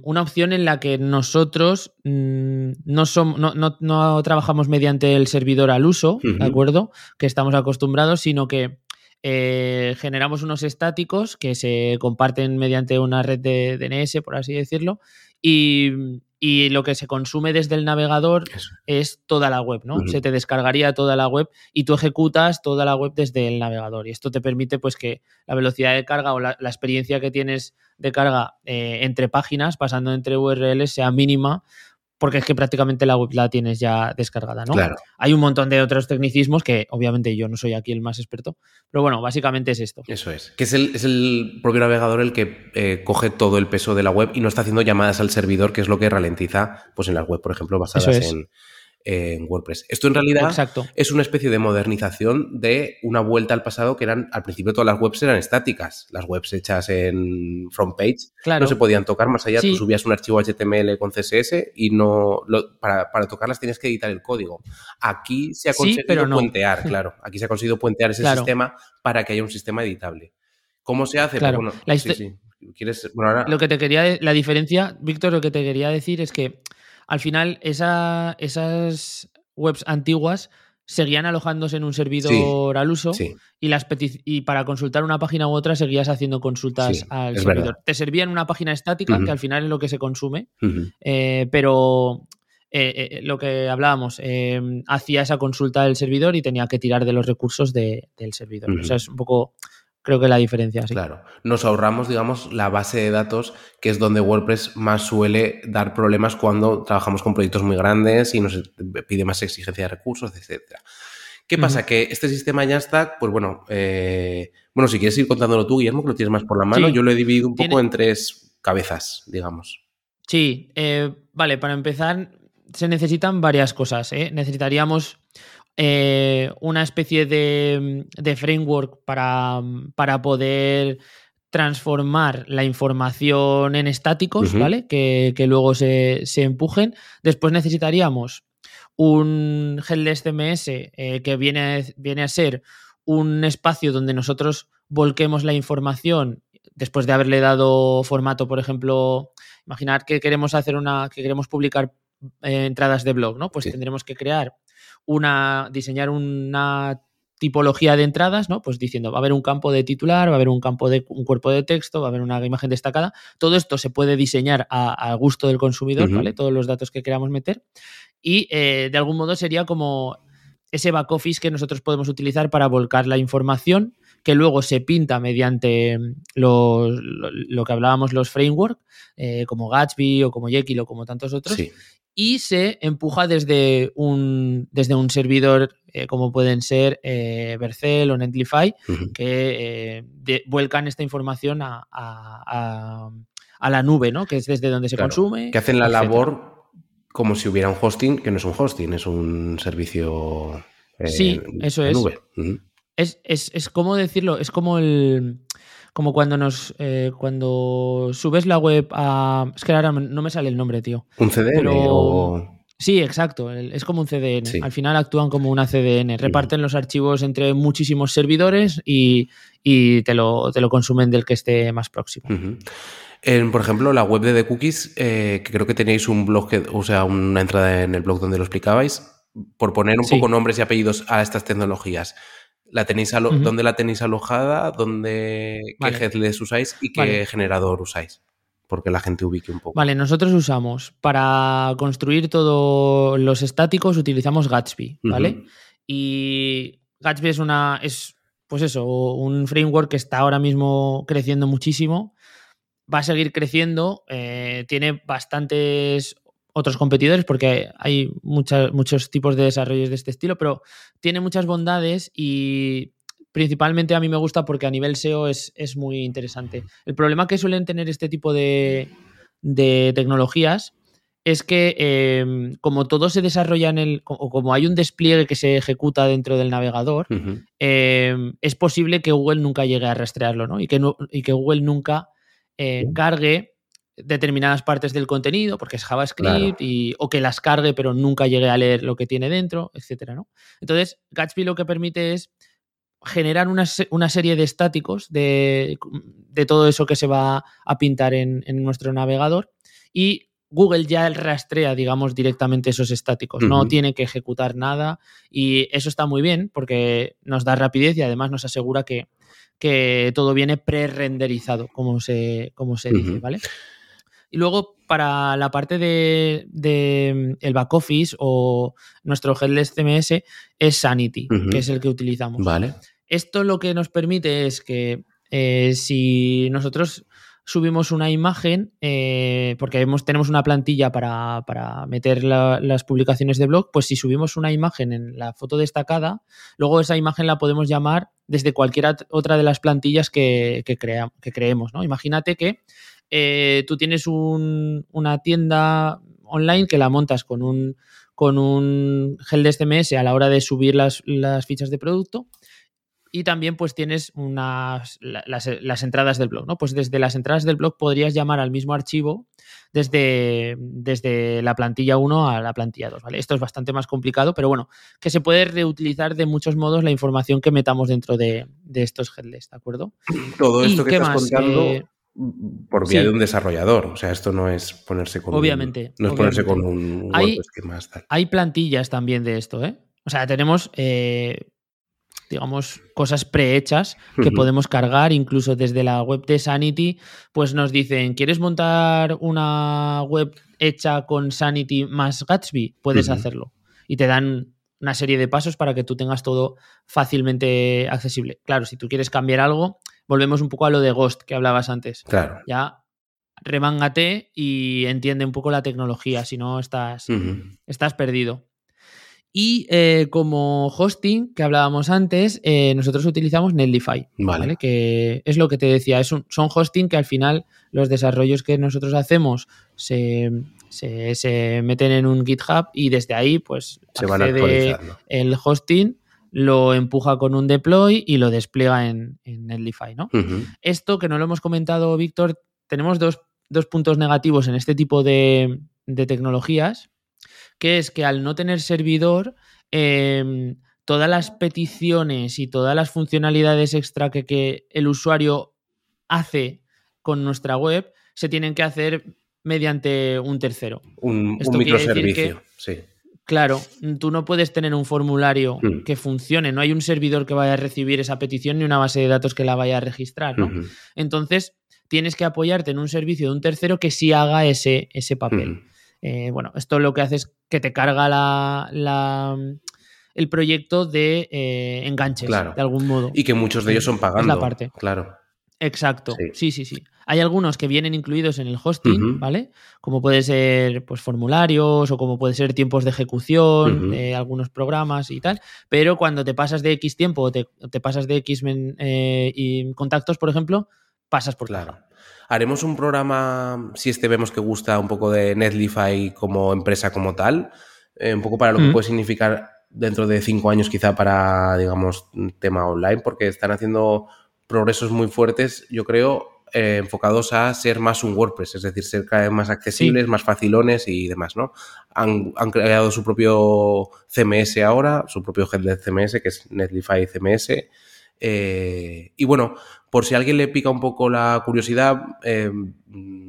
una opción en la que nosotros mmm, no, no, no, no, trabajamos mediante el servidor al uso, uh -huh. ¿de acuerdo? Que estamos acostumbrados, sino que eh, generamos unos estáticos que se comparten mediante una red de DNS, por así decirlo, y, y lo que se consume desde el navegador Eso. es toda la web, ¿no? Uh -huh. Se te descargaría toda la web y tú ejecutas toda la web desde el navegador. Y esto te permite pues que la velocidad de carga o la, la experiencia que tienes de carga eh, entre páginas, pasando entre URLs, sea mínima porque es que prácticamente la web la tienes ya descargada, ¿no? Claro. Hay un montón de otros tecnicismos que obviamente yo no soy aquí el más experto, pero bueno, básicamente es esto. Eso es, que es el, es el propio navegador el que eh, coge todo el peso de la web y no está haciendo llamadas al servidor, que es lo que ralentiza pues en las web, por ejemplo, basadas es. en, en WordPress. Esto en realidad Exacto. es una especie de modernización de una vuelta al pasado que eran, al principio todas las webs eran estáticas. Las webs hechas en front page claro. no se podían tocar más allá. Sí. Tú subías un archivo HTML con CSS y no lo, para, para, tocarlas tienes que editar el código. Aquí se ha conseguido sí, pero no. puentear, claro. Aquí se ha conseguido puentear ese claro. sistema para que haya un sistema editable. ¿Cómo se hace? Claro. Bueno, sí, sí. ¿Quieres? Bueno, ahora... Lo que te quería, la diferencia, Víctor, lo que te quería decir es que al final esa, esas webs antiguas seguían alojándose en un servidor al uso Sí, y, las y para consultar una página u otra seguías haciendo consultas Sí, al servidor. verdad. Te servían una página estática, que al final es lo que se consume, eh, pero eh, eh, lo que hablábamos, eh, hacía esa consulta del servidor y tenía que tirar de los recursos de- del servidor. O sea, es un poco, creo que la diferencia. Sí. Claro. Nos ahorramos, digamos, la base de datos, que es donde WordPress más suele dar problemas cuando trabajamos con proyectos muy grandes y nos pide más exigencia de recursos, etcétera. ¿Qué pasa? Que este sistema ya está, pues bueno, eh, bueno, si quieres ir contándolo tú, Guillermo, que lo tienes más por la mano, Sí. yo lo he dividido un poco Tiene- en tres cabezas, digamos. Sí, eh, vale, para empezar se necesitan varias cosas. ¿eh? Necesitaríamos eh, una especie de, de framework para, para poder transformar la información en estáticos. ¿vale? Que, que luego se, se empujen. Después necesitaríamos un headless CMS eh, que viene, a- viene a ser un espacio donde nosotros volquemos la información después de haberle dado formato, por ejemplo, imaginar que queremos hacer una, que queremos publicar eh, entradas de blog, ¿no? Pues Sí. tendremos que crear una, diseñar una tipología de entradas, ¿no? Pues diciendo, va a haber un campo de titular, va a haber un campo de un cuerpo de texto, va a haber una imagen destacada. Todo esto se puede diseñar a, a gusto del consumidor. ¿vale? Todos los datos que queramos meter. Y eh, de algún modo sería como ese back office que nosotros podemos utilizar para volcar la información que luego se pinta mediante los- lo, lo que hablábamos, los frameworks, eh, como Gatsby o como Jekyll o como tantos otros, Sí. y se empuja desde un, desde un servidor eh, como pueden ser eh, Vercel o Netlify, que eh, de- vuelcan esta información a, a- a- a la nube, ¿no? que es desde donde se Claro, consume. Que hacen la etcétera. labor como si hubiera un hosting, que no es un hosting, es un servicio. Sí, eso es. nube. Es, es, es como decirlo, es como el. Como cuando nos. eh, cuando subes la web a. Es que ahora no me sale el nombre, tío. ¿Un CDN Pero- o.? Sí, exacto. Es como un CDN. Sí. Al final actúan como una CDN. Reparten los archivos entre muchísimos servidores y, y te, lo, te lo consumen del que esté más próximo. En, por ejemplo, la web de The Cookies, eh, que creo que tenéis un blog, que- o sea, una entrada en el blog donde lo explicabais, por poner un Sí. poco nombres y apellidos a estas tecnologías. ¿La tenéis. ¿Dónde la tenéis alojada? ¿Dónde, Vale. ¿Qué headless usáis y qué Vale. generador usáis? Porque la gente ubique un poco. Vale, nosotros usamos para construir todos los estáticos, utilizamos Gatsby, ¿vale? Y Gatsby es una. es, pues eso, un framework que está ahora mismo creciendo muchísimo. Va a seguir creciendo. eh, tiene bastantes otros competidores porque hay muchas, muchos tipos de desarrollos de este estilo, pero tiene muchas bondades y principalmente a mí me gusta porque a nivel SEO es, es muy interesante. El problema que suelen tener este tipo de, de tecnologías es que eh, como todo se desarrolla en el, o como hay un despliegue que se ejecuta dentro del navegador, eh, es posible que Google nunca llegue a rastrearlo, ¿no? Y que, no- y que Google nunca eh, cargue determinadas partes del contenido, porque es JavaScript, Claro. y, o que las cargue, pero nunca llegue a leer lo que tiene dentro, etcétera, ¿no? Entonces, Gatsby lo que permite es generar una, una serie de estáticos de, de todo eso que se va a pintar en, en nuestro navegador y Google ya rastrea, digamos, directamente esos estáticos. No tiene que ejecutar nada y eso está muy bien porque nos da rapidez y además nos asegura que, que todo viene pre-renderizado, como se, como se dice. ¿vale? Y luego, para la parte de, de, el back office o nuestro headless CMS es Sanity, que es el que utilizamos. Vale. Esto lo que nos permite es que eh, si nosotros subimos una imagen, eh, porque hemos, tenemos una plantilla para, para meter la- las publicaciones de blog, pues si subimos una imagen en la foto destacada, luego esa imagen la podemos llamar desde cualquier otra de las plantillas que, que, crea- que creemos. ¿no? Imagínate que eh, tú tienes un- una tienda online que la montas con un, con un gel de CMS a la hora de subir las, las fichas de producto y también pues tienes unas, la- las, las entradas del blog, ¿no? Pues desde las entradas del blog podrías llamar al mismo archivo desde, desde la plantilla 1 a la plantilla 2, ¿vale? Esto es bastante más complicado, pero bueno, que se puede reutilizar de muchos modos la información que metamos dentro de, de estos headless, ¿de acuerdo? Todo ¿Y esto que estás más? contando Eh, por vía sí. de un desarrollador. O sea, esto no es ponerse con Obviamente, un, no es ponerse con un Hay- tal. Hay plantillas también de esto, ¿eh? O sea, tenemos, eh, digamos, cosas prehechas que podemos cargar, incluso desde la web de Sanity, pues nos dicen, ¿quieres montar una web hecha con Sanity más Gatsby? Puedes hacerlo. Y te dan una serie de pasos para que tú tengas todo fácilmente accesible. Claro, si tú quieres cambiar algo, volvemos un poco a lo de Ghost que hablabas antes. Claro. Ya remángate y entiende un poco la tecnología, si no estás, estás perdido. Y eh, como hosting que hablábamos antes, eh, nosotros utilizamos Netlify, vale. Que es lo que te decía, es un, son hosting que al final los desarrollos que nosotros hacemos se, se, meten en un GitHub y desde ahí pues se accede el hosting lo empuja con un deploy y lo despliega en, en Netlify, ¿no? Esto que no lo hemos comentado, Víctor, tenemos dos, puntos negativos en este tipo de, tecnologías, que es que al no tener servidor, em, todas las peticiones y todas las funcionalidades extra que, el usuario hace con nuestra web se tienen que hacer mediante un tercero. Un, microservicio, sí. Claro, tú no puedes tener un formulario hmm. que funcione, no hay un servidor que vaya a recibir esa petición ni una base de datos que la vaya a registrar, ¿no? Entonces, tienes que apoyarte en un servicio de un tercero que sí haga ese, ese papel. Eh, bueno, esto lo que hace es que te carga la, el proyecto de eh, enganches, de algún modo. Y que muchos de ellos son pagando. la parte. Claro. Exacto, sí. sí, sí, Hay algunos que vienen incluidos en el hosting, ¿vale? Como puede ser pues formularios o como puede ser tiempos de ejecución de algunos programas y tal, pero cuando te pasas de X tiempo o te, pasas de X eh, y contactos, por ejemplo, pasas por claro. Haremos un programa, si este vemos que gusta un poco de Netlify como empresa como tal, eh, un poco para lo que puede significar dentro de cinco años quizá para, digamos, tema online, porque están haciendo progresos muy fuertes, yo creo, eh, enfocados a ser más un WordPress, es decir, ser cada vez más accesibles, más facilones y demás, ¿no? Han, creado su propio CMS ahora, su propio headlet CMS, que es Netlify CMS. Eh, y bueno, por si a alguien le pica un poco la curiosidad, eh,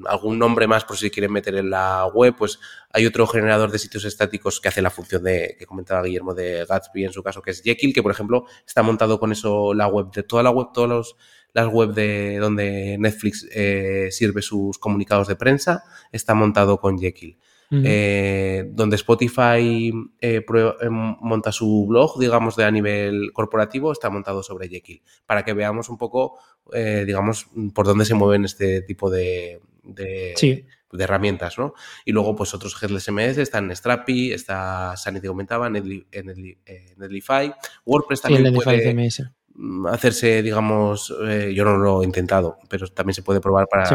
algún nombre más por si quieren meter en la web, pues hay otro generador de sitios estáticos que hace la función de que comentaba Guillermo de Gatsby en su caso, que es Jekyll, que por ejemplo está montado con eso la web de toda la web, todas las web de donde Netflix eh, sirve sus comunicados de prensa, está montado con Jekyll. Eh, donde Spotify eh, monta su blog, digamos, de a nivel corporativo, está montado sobre Jekyll, para que veamos un poco, digamos, por dónde se mueven este tipo de, de, herramientas, ¿no? Y luego, pues otros headless CMS, están Strapi, está Sanity comentaba, eh, Netlify, WordPress también puede mm, hacerse, digamos, eh, yo no lo he intentado, pero también se puede probar para,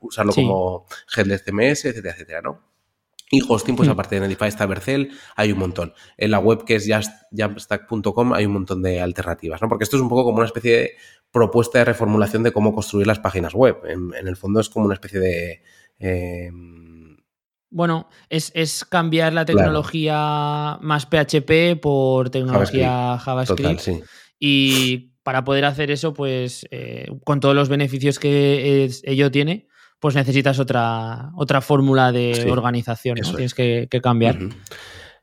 usarlo como headless CMS, etcétera, etcétera, ¿no? Y hosting, pues hmm. aparte de Netlify está Bercel, hay un montón. En la web que es jamstack.com hay un montón de alternativas, ¿no? Porque esto es un poco como una especie de propuesta de reformulación de cómo construir las páginas web. En, el fondo es como una especie de... Em, bueno, es, cambiar la tecnología más PHP por tecnología JavaScript. Y para poder hacer eso, pues eh, con todos los beneficios que ello tiene, pues necesitas otra, otra fórmula de organización. Tienes que, cambiar.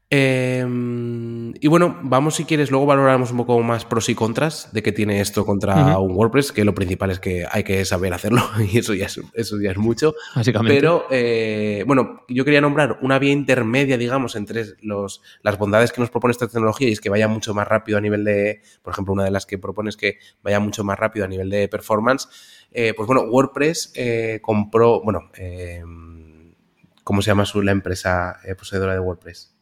Em, y bueno, vamos si quieres, luego valoramos un poco más pros y contras de qué tiene esto contra un WordPress, que lo principal es que hay que saber hacerlo y eso ya es, eso ya es mucho. Básicamente. Pero eh, bueno, yo quería nombrar una vía intermedia, digamos, entre los, las bondades que nos propone esta tecnología y es que vaya mucho más rápido a nivel de, por ejemplo, una de las que propone es que vaya mucho más rápido a nivel de performance. Eh, pues bueno, WordPress eh, compró, bueno, em, ¿cómo se llama su, la empresa poseedora de WordPress?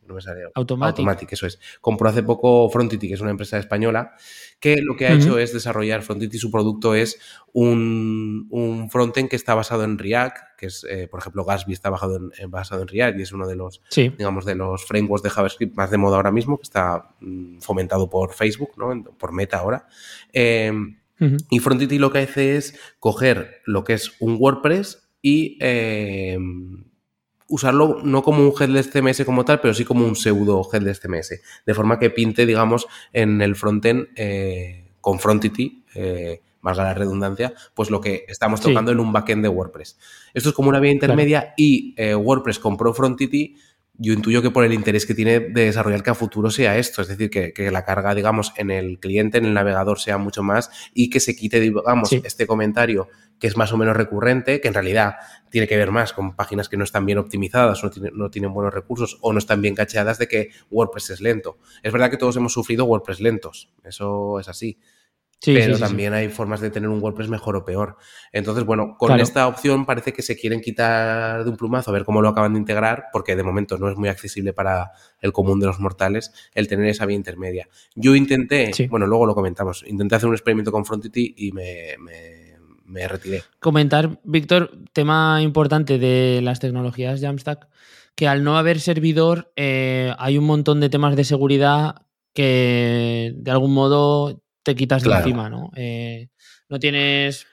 Automatic. eso es. Compró hace poco Frontity, que es una empresa española, que lo que ha hecho es desarrollar Frontity. Su producto es un, un frontend que está basado en React, que es, eh, por ejemplo, Gatsby está basado en, basado en React y es uno de los, digamos, de los frameworks de JavaScript más de moda ahora mismo, que está mm, fomentado por Facebook, ¿no? por Meta ahora. Y Frontity lo que hace es coger lo que es un WordPress y em, usarlo no como un headless CMS como tal, pero sí como un pseudo headless CMS, de forma que pinte, digamos, en el frontend eh, con Frontity, eh, valga la redundancia, pues lo que estamos tocando en un backend de WordPress. Esto es como una vía intermedia y eh, WordPress compró Frontity yo intuyo que por el interés que tiene de desarrollar que a futuro sea esto, es decir, que, la carga, digamos, en el cliente, en el navegador sea mucho más y que se quite, digamos, este comentario que es más o menos recurrente, que en realidad tiene que ver más con páginas que no están bien optimizadas, no, no tienen buenos recursos o no están bien cacheadas de que WordPress es lento. Es verdad que todos hemos sufrido WordPress lentos, eso es así pero también hay formas de tener un WordPress mejor o peor. Entonces, bueno, con esta opción parece que se quieren quitar de un plumazo a ver cómo lo acaban de integrar, porque de momento no es muy accesible para el común de los mortales el tener esa vía intermedia. Yo intenté, bueno, luego lo comentamos, intenté hacer un experimento con Frontity y me, me, retiré. Comentar, Víctor, tema importante de las tecnologías Jamstack, que al no haber servidor eh, hay un montón de temas de seguridad que de algún modo te quitas de encima, ¿no? Eh, no tienes.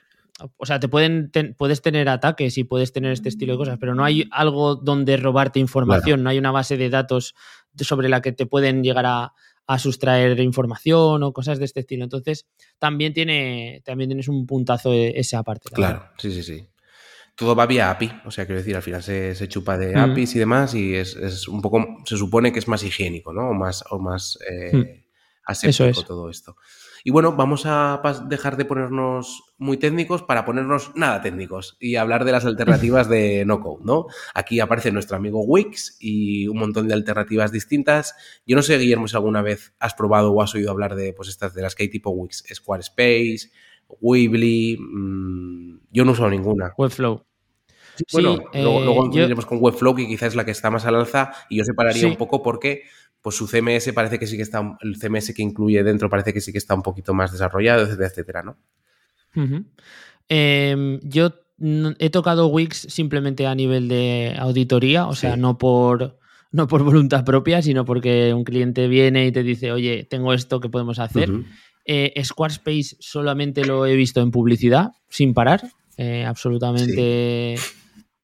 O sea, te pueden puedes tener ataques y puedes tener este estilo de cosas, pero no hay algo donde robarte información, no hay una base de datos sobre la que te pueden llegar a, sustraer información o cosas de este estilo. Entonces, también tiene, también tienes un puntazo e, esa parte. Claro, sí, sí, sí. Todo va vía API, o sea, quiero decir, al final se, chupa de APIs y demás y es, un poco, se supone que es más higiénico, ¿no? O más, o más eh, aséptico todo esto. Y bueno, vamos a dejar de ponernos muy técnicos para ponernos nada técnicos y hablar de las alternativas de no code, ¿no? Aquí aparece nuestro amigo Wix y un montón de alternativas distintas. Yo no sé, Guillermo, si alguna vez has probado o has oído hablar de pues estas de las que hay tipo Wix, Squarespace, Weebly. Mm, yo no usado ninguna. Webflow. bueno, luego, eh, iremos con Webflow, que quizás es la que está más al alza, y yo separaría un poco porque pues su CMS parece que sí que está, el CMS que incluye dentro parece que sí que está un poquito más desarrollado, etcétera, etcétera, ¿no? Em, yo he tocado Wix simplemente a nivel de auditoría, o sea, no por no por voluntad propia, sino porque un cliente viene y te dice, oye, tengo esto que podemos hacer. Eh, Squarespace solamente lo he visto en publicidad, sin parar, eh, absolutamente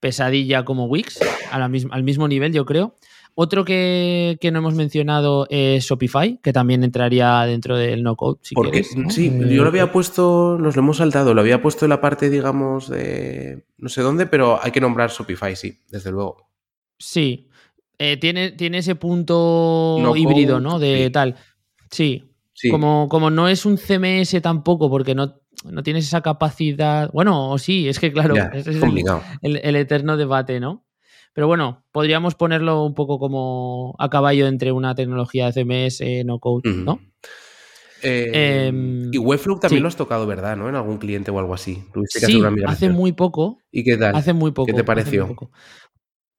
pesadilla como Wix, al mismo nivel, yo creo. Otro que, no hemos mencionado es Shopify, que también entraría dentro del no-code. Si Porque, Sí, yo lo había puesto, nos lo hemos saltado, lo había puesto en la parte, digamos, de no sé dónde, pero hay que nombrar Shopify, sí, desde luego. Sí, eh, tiene, tiene ese punto híbrido, ¿no? De tal. Sí. Como, como no es un CMS tampoco, porque no, no tienes esa capacidad. Bueno, o sí, es que claro, es, el, eterno debate, ¿no? Pero bueno, podríamos ponerlo un poco como a caballo entre una tecnología de CMS, no code, ¿no? Eh, em, y Webflow también lo has tocado, ¿verdad? ¿No? En algún cliente o algo así. sí, hace muy poco. ¿Y qué tal? Hace muy poco. ¿Qué te pareció?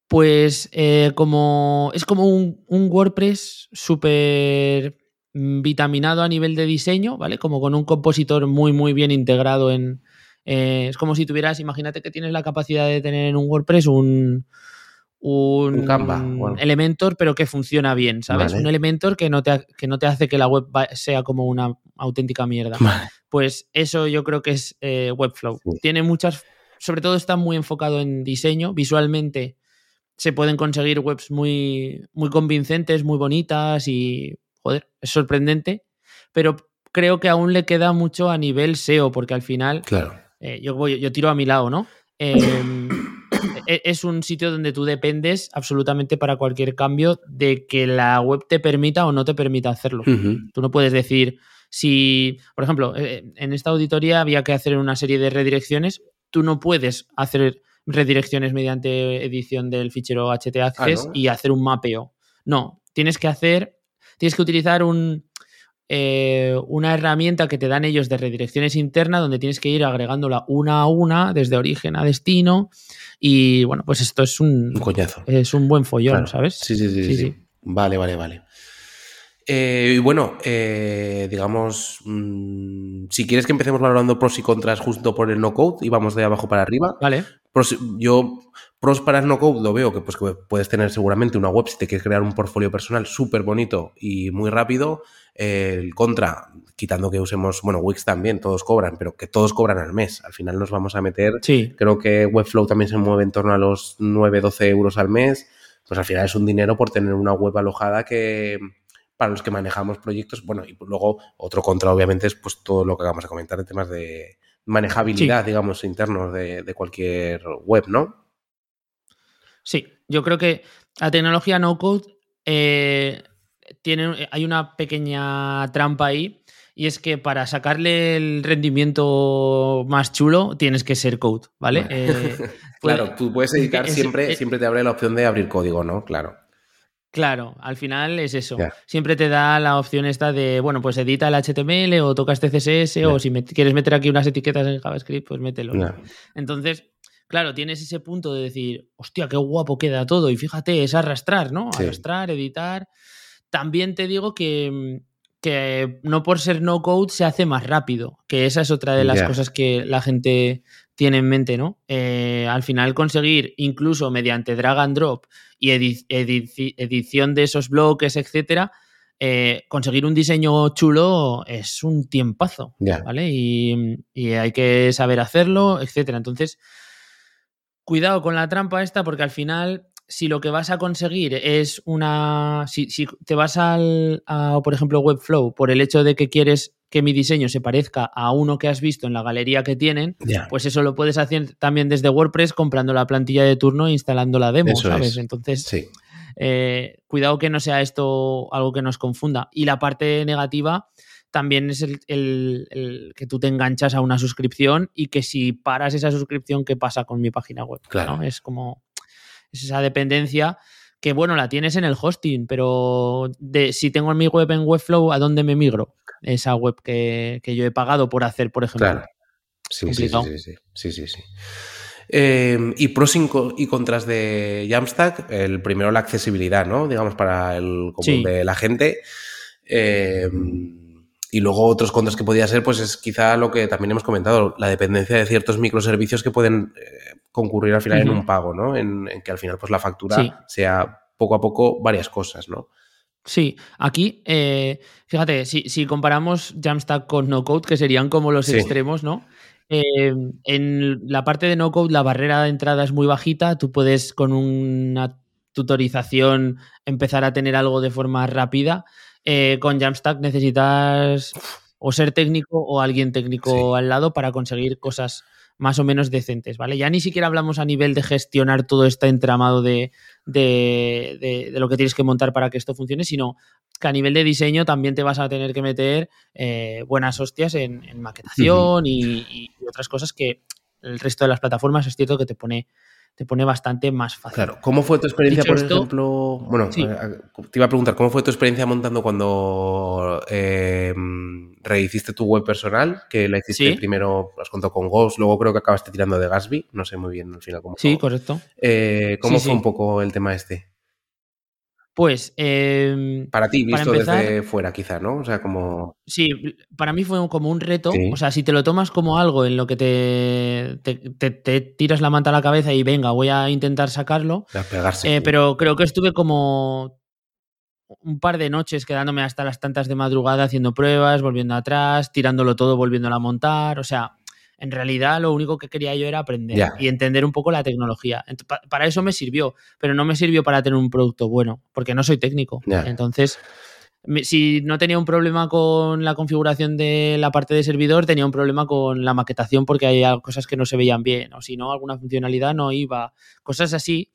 Pues eh, como es como un, WordPress súper vitaminado a nivel de diseño, ¿vale? Como con un compositor muy, muy bien integrado en... Eh, es como si tuvieras, imagínate que tienes la capacidad de tener en un WordPress un, un, Elementor, pero que funciona bien, ¿sabes? Un Elementor que no, te, que no te hace que la web sea como una auténtica mierda. Pues eso yo creo que es eh, Webflow. Tiene muchas, sobre todo está muy enfocado en diseño, visualmente se pueden conseguir webs muy, muy convincentes, muy bonitas y, joder, es sorprendente, pero creo que aún le queda mucho a nivel SEO, porque al final, claro. Eh, yo, voy, yo tiro a mi lado, ¿no? Eh, e-, es un sitio donde tú dependes absolutamente para cualquier cambio de que la web te permita o no te permita hacerlo. Tú no puedes decir si, por ejemplo, eh, en esta auditoría había que hacer una serie de redirecciones, tú no puedes hacer redirecciones mediante edición del fichero htaccess ah, y hacer un mapeo. No, tienes que hacer, tienes que utilizar un, eh, una herramienta que te dan ellos de redirecciones internas donde tienes que ir agregándola una a una desde origen a destino y bueno, pues esto es un, coñazo. Es un buen follón, ¿sabes? Sí sí sí, sí, Vale, vale, vale. Eh, y bueno, eh, digamos, mm, si quieres que empecemos valorando pros y contras justo por el no code y vamos de abajo para arriba. Vale. yo, pros para el no code lo veo que, pues, que puedes tener seguramente una web si te quieres crear un portfolio personal súper bonito y muy rápido el contra, quitando que usemos, bueno, Wix también, todos cobran, pero que todos cobran al mes. Al final nos vamos a meter, sí. creo que Webflow también se mueve en torno a los 9, 12 euros al mes. Pues al final es un dinero por tener una web alojada que para los que manejamos proyectos, bueno, y luego otro contra obviamente es pues todo lo que vamos a comentar en temas de manejabilidad, digamos, internos de, de cualquier web, ¿no? Sí, yo creo que la tecnología no code eh, tiene, hay una pequeña trampa ahí y es que para sacarle el rendimiento más chulo tienes que ser code, ¿vale? Eh, claro, tú puedes editar siempre, siempre te abre la opción de abrir código, ¿no? Claro. Claro, al final es eso. Siempre te da la opción esta de, bueno, pues edita el HTML o toca este CSS o si quieres meter aquí unas etiquetas en JavaScript, pues mételo. Entonces, claro, tienes ese punto de decir, hostia, qué guapo queda todo. Y fíjate, es arrastrar, ¿no? Arrastrar, editar. También te digo que, que no por ser no code se hace más rápido, que esa es otra de las cosas que la gente tiene en mente, ¿no? Eh, al final conseguir, incluso mediante drag and drop y edición de esos bloques, etcétera, eh, conseguir un diseño chulo es un tiempazo, ¿vale? Y, y, hay que saber hacerlo, etcétera. Entonces, cuidado con la trampa esta, porque al final si lo que vas a conseguir es una. Si, te vas al, a, por ejemplo, Webflow por el hecho de que quieres que mi diseño se parezca a uno que has visto en la galería que tienen, pues eso lo puedes hacer también desde WordPress comprando la plantilla de turno e instalando la demo, ¿sabes? Entonces, eh, cuidado que no sea esto algo que nos confunda. Y la parte negativa también es el, el, que tú te enganchas a una suscripción y que si paras esa suscripción, ¿qué pasa con mi página web? Claro. Es como esa dependencia que, bueno, la tienes en el hosting, pero de, si tengo mi web en Webflow, ¿a dónde me migro? Esa web que, yo he pagado por hacer, por ejemplo. Claro. Sí, sí, sí, sí, sí, sí, em, y pros y contras de Jamstack, el primero la accesibilidad, ¿no? Digamos, para el común de la gente. Em, y luego otros contras que podía ser, pues es quizá lo que también hemos comentado, la dependencia de ciertos microservicios que pueden eh, concurrir al final en un pago, ¿no? En, que al final pues la factura sea poco a poco varias cosas, ¿no? Sí, aquí, eh, fíjate, si, comparamos Jamstack con No Code, que serían como los extremos, ¿no? Eh, en la parte de No Code la barrera de entrada es muy bajita, tú puedes con una tutorización empezar a tener algo de forma rápida. Eh, con Jamstack necesitas o ser técnico o alguien técnico al lado para conseguir cosas más o menos decentes, ¿vale? Ya ni siquiera hablamos a nivel de gestionar todo este entramado de, de, lo que tienes que montar para que esto funcione, sino que a nivel de diseño también te vas a tener que meter eh, buenas hostias en, maquetación y, otras cosas que el resto de las plataformas es cierto que te pone te pone bastante más fácil. Claro, ¿cómo fue tu experiencia, por ejemplo? Bueno, eh, te iba a preguntar, ¿cómo fue tu experiencia montando cuando eh, rehiciste tu web personal? Que la hiciste primero, has contado con Ghost, luego creo que acabaste tirando de Gatsby, no sé muy bien al final cómo Sí, correcto. Eh, ¿Cómo fue un poco el tema este? Pues. Em, para ti, visto desde fuera, quizá, ¿no? O sea, como. Sí, para mí fue como un reto. O sea, si te lo tomas como algo en lo que te, te, tiras la manta a la cabeza y venga, voy a intentar sacarlo. Eh, pero creo que estuve como un par de noches quedándome hasta las tantas de madrugada haciendo pruebas, volviendo atrás, tirándolo todo, volviéndolo a montar. O sea, en realidad lo único que quería yo era aprender y entender un poco la tecnología. Para eso me sirvió, pero no me sirvió para tener un producto bueno, porque no soy técnico. Entonces, si no tenía un problema con la configuración de la parte de servidor, tenía un problema con la maquetación porque hay cosas que no se veían bien, o si no, alguna funcionalidad no iba. Cosas así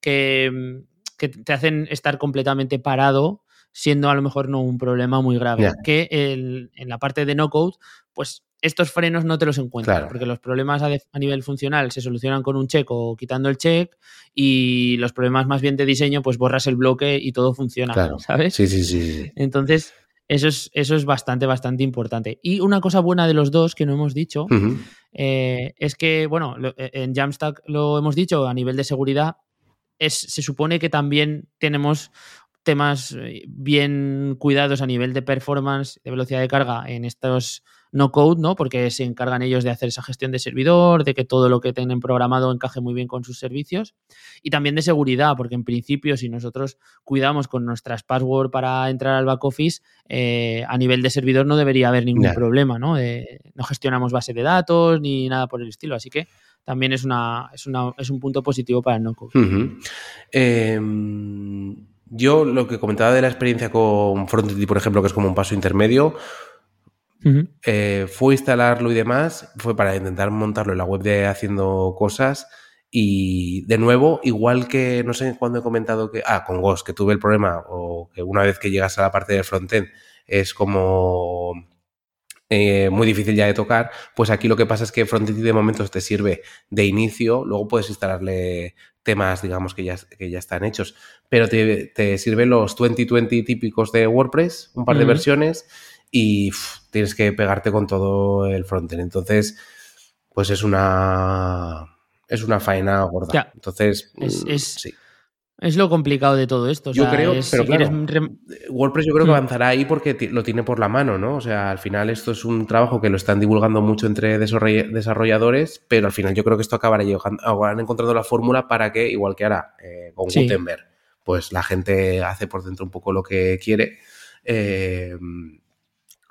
que, te hacen estar completamente parado siendo a lo mejor no un problema muy grave. Que en la parte de no code, pues estos frenos no te los encuentras, porque los problemas a, nivel funcional se solucionan con un check o quitando el check, y los problemas más bien de diseño, pues borras el bloque y todo funciona, ¿sabes? Sí, sí, sí, Entonces, eso es, eso es bastante, bastante importante. Y una cosa buena de los dos que no hemos dicho eh, es que, bueno, eh, en Jamstack lo hemos dicho, a nivel de seguridad, es, se supone que también tenemos temas eh, bien cuidados a nivel de performance, de velocidad de carga en estos no code, ¿no? Porque se encargan ellos de hacer esa gestión de servidor, de que todo lo que tienen programado encaje muy bien con sus servicios y también de seguridad, porque en principio si nosotros cuidamos con nuestras passwords para entrar al back office, eh, a nivel de servidor no debería haber ningún problema, ¿no? no gestionamos base de datos ni nada por el estilo, así que también es, una, es, una, es un punto positivo para el no code. Em, yo lo que comentaba de la experiencia con Frontend, por ejemplo, que es como un paso intermedio, eh, fue instalarlo y demás, fue para intentar montarlo en la web de haciendo cosas Y de nuevo, igual que no sé cuándo he comentado que, ah, con Ghost, que tuve el problema, o que una vez que llegas a la parte del frontend es como eh, muy difícil ya de tocar, pues aquí lo que pasa es que Frontend de momentos te sirve de inicio, luego puedes instalarle temas, digamos, que ya, que ya están hechos, pero te, te sirve los 2020 típicos de WordPress, un par de versiones, y tienes que pegarte con todo el frontend. Entonces, pues es una es una faena gorda. Entonces, es, mm, sí. Es lo complicado de todo esto. yo creo, pero WordPress yo creo que hmm. avanzará ahí porque lo tiene por la mano, ¿no? O sea, al final esto es un trabajo que lo están divulgando mucho entre desarrolladores, pero al final yo creo que esto acabará llegando, acabarán encontrando la fórmula para que, igual que ahora eh, con Gutenberg, pues la gente hace por dentro un poco lo que quiere. Eh,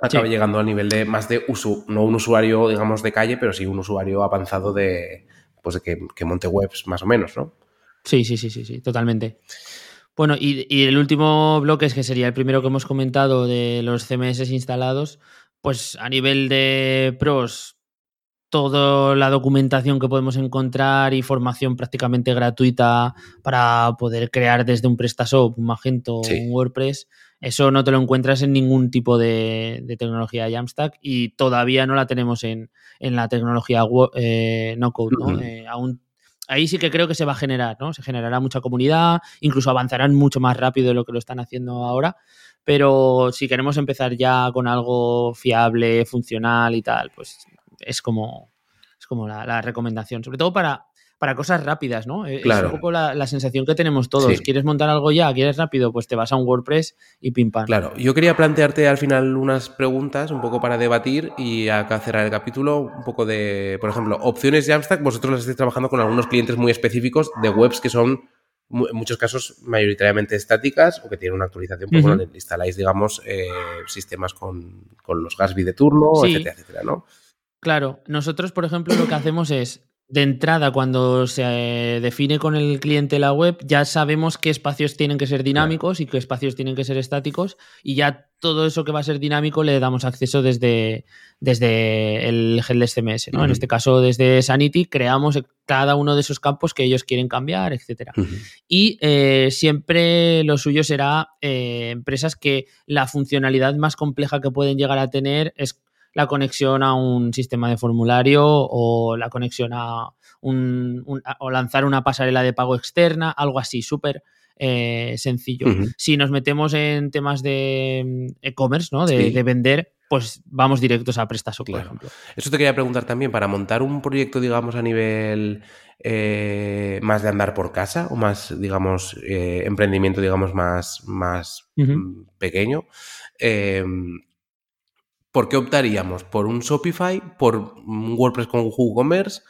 acabe llegando a nivel de más de uso, no un usuario, digamos, de calle, pero sí un usuario avanzado de, pues de que, que monte webs más o menos, ¿no? Sí, sí, sí, sí, sí, totalmente. Bueno, y, el último bloque es que sería el primero que hemos comentado de los CMS instalados. Pues a nivel de pros, toda la documentación que podemos encontrar y formación prácticamente gratuita para poder crear desde un PrestaShop, un Magento, un WordPress. Eso no te lo encuentras en ningún tipo de, tecnología Jamstack y todavía no la tenemos en, la tecnología eh, no code. ¿no? Eh, aún ahí sí que creo que se va a generar, ¿no? Se generará mucha comunidad, incluso avanzarán mucho más rápido de lo que lo están haciendo ahora. Pero si queremos empezar ya con algo fiable, funcional y tal, pues es como, es como la recomendación. Sobre todo para, para cosas rápidas, ¿no? Es un poco la, sensación que tenemos todos. ¿Quieres montar algo ya? ¿Quieres rápido? Pues te vas a un WordPress y pim pam. Claro, yo quería plantearte al final unas preguntas un poco para debatir y acá cerrar el capítulo, un poco de, por ejemplo, opciones Jamstack, vosotros las estáis trabajando con algunos clientes muy específicos de webs que son en muchos casos mayoritariamente estáticas o que tienen una actualización, pues bueno, instaláis, digamos, eh, sistemas con, los Gatsby de turno, etcétera, etcétera, ¿no? Claro, nosotros, por ejemplo, lo que hacemos es de entrada, cuando se define con el cliente la web, ya sabemos qué espacios tienen que ser dinámicos y qué espacios tienen que ser estáticos y ya todo eso que va a ser dinámico le damos acceso desde, desde el headless CMS. ¿no? En este caso, desde Sanity, creamos cada uno de esos campos que ellos quieren cambiar, etc. Y eh, siempre lo suyo será eh, empresas que la funcionalidad más compleja que pueden llegar a tener es la conexión a un sistema de formulario o la conexión a un, o lanzar una pasarela de pago externa, algo así, súper eh, sencillo. Si nos metemos en temas de mm, e-commerce, ¿no? De, vender, pues vamos directos a PrestaShop, por ejemplo. Eso te quería preguntar también, para montar un proyecto, digamos, a nivel eh, más de andar por casa o más, digamos, eh, emprendimiento, digamos, más, más mm, pequeño, ¿por qué optaríamos? ¿Por un Shopify? ¿Por un WordPress con WooCommerce?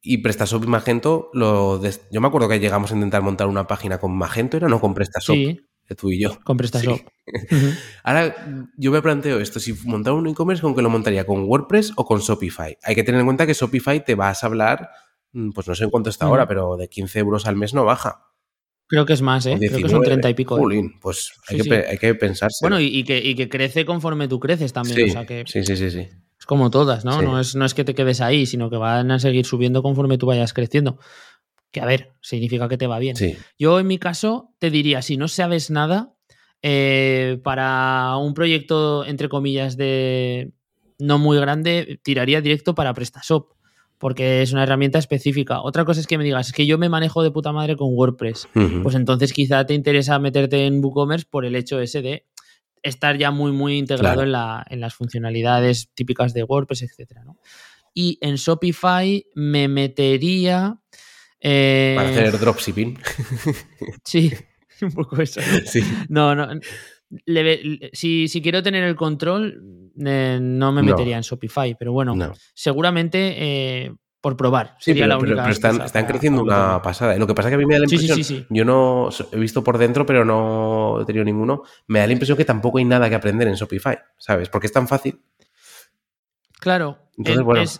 Y PrestaShop y Magento, lo yo me acuerdo que llegamos a intentar montar una página con Magento, ¿era no con PrestaShop? Sí. Tú y yo. Con PrestaShop. Ahora, yo me planteo esto, si montar un e-commerce, ¿con qué lo montaría? ¿Con WordPress o con Shopify? Hay que tener en cuenta que Shopify te vas a hablar, mm, pues no sé en cuánto está ahora, pero de 15 euros al mes no baja. Creo que es más, ¿eh? Creo que son 30 y pico. ¿eh? pues hay, que, pensarse. Bueno, y, que, crece conforme tú creces también. Sí, sí, sí, sí, Es como todas, ¿no? No, es, no es que te quedes ahí, sino que van a seguir subiendo conforme tú vayas creciendo. Que a ver, significa que te va bien. Yo en mi caso te diría, si no sabes nada, eh, para un proyecto, entre comillas, de no muy grande, tiraría directo para PrestaShop porque es una herramienta específica. Otra cosa es que me digas, es que yo me manejo de puta madre con WordPress. Pues entonces quizá te interesa meterte en WooCommerce por el hecho ese de estar ya muy, muy integrado en, la, en, las funcionalidades típicas de WordPress, etc. Y en Shopify me metería... Eh, Para hacer dropshipping. sí, un poco eso. No, no. si, si, quiero tener el control, eh, no me metería en Shopify, pero bueno, seguramente eh, por probar. Sería la única pero están, creciendo una pasada. Lo que pasa es que a mí me da la impresión, yo no he visto por dentro, pero no he tenido ninguno, me da la impresión que tampoco hay nada que aprender en Shopify, ¿sabes? Porque es tan fácil. Claro,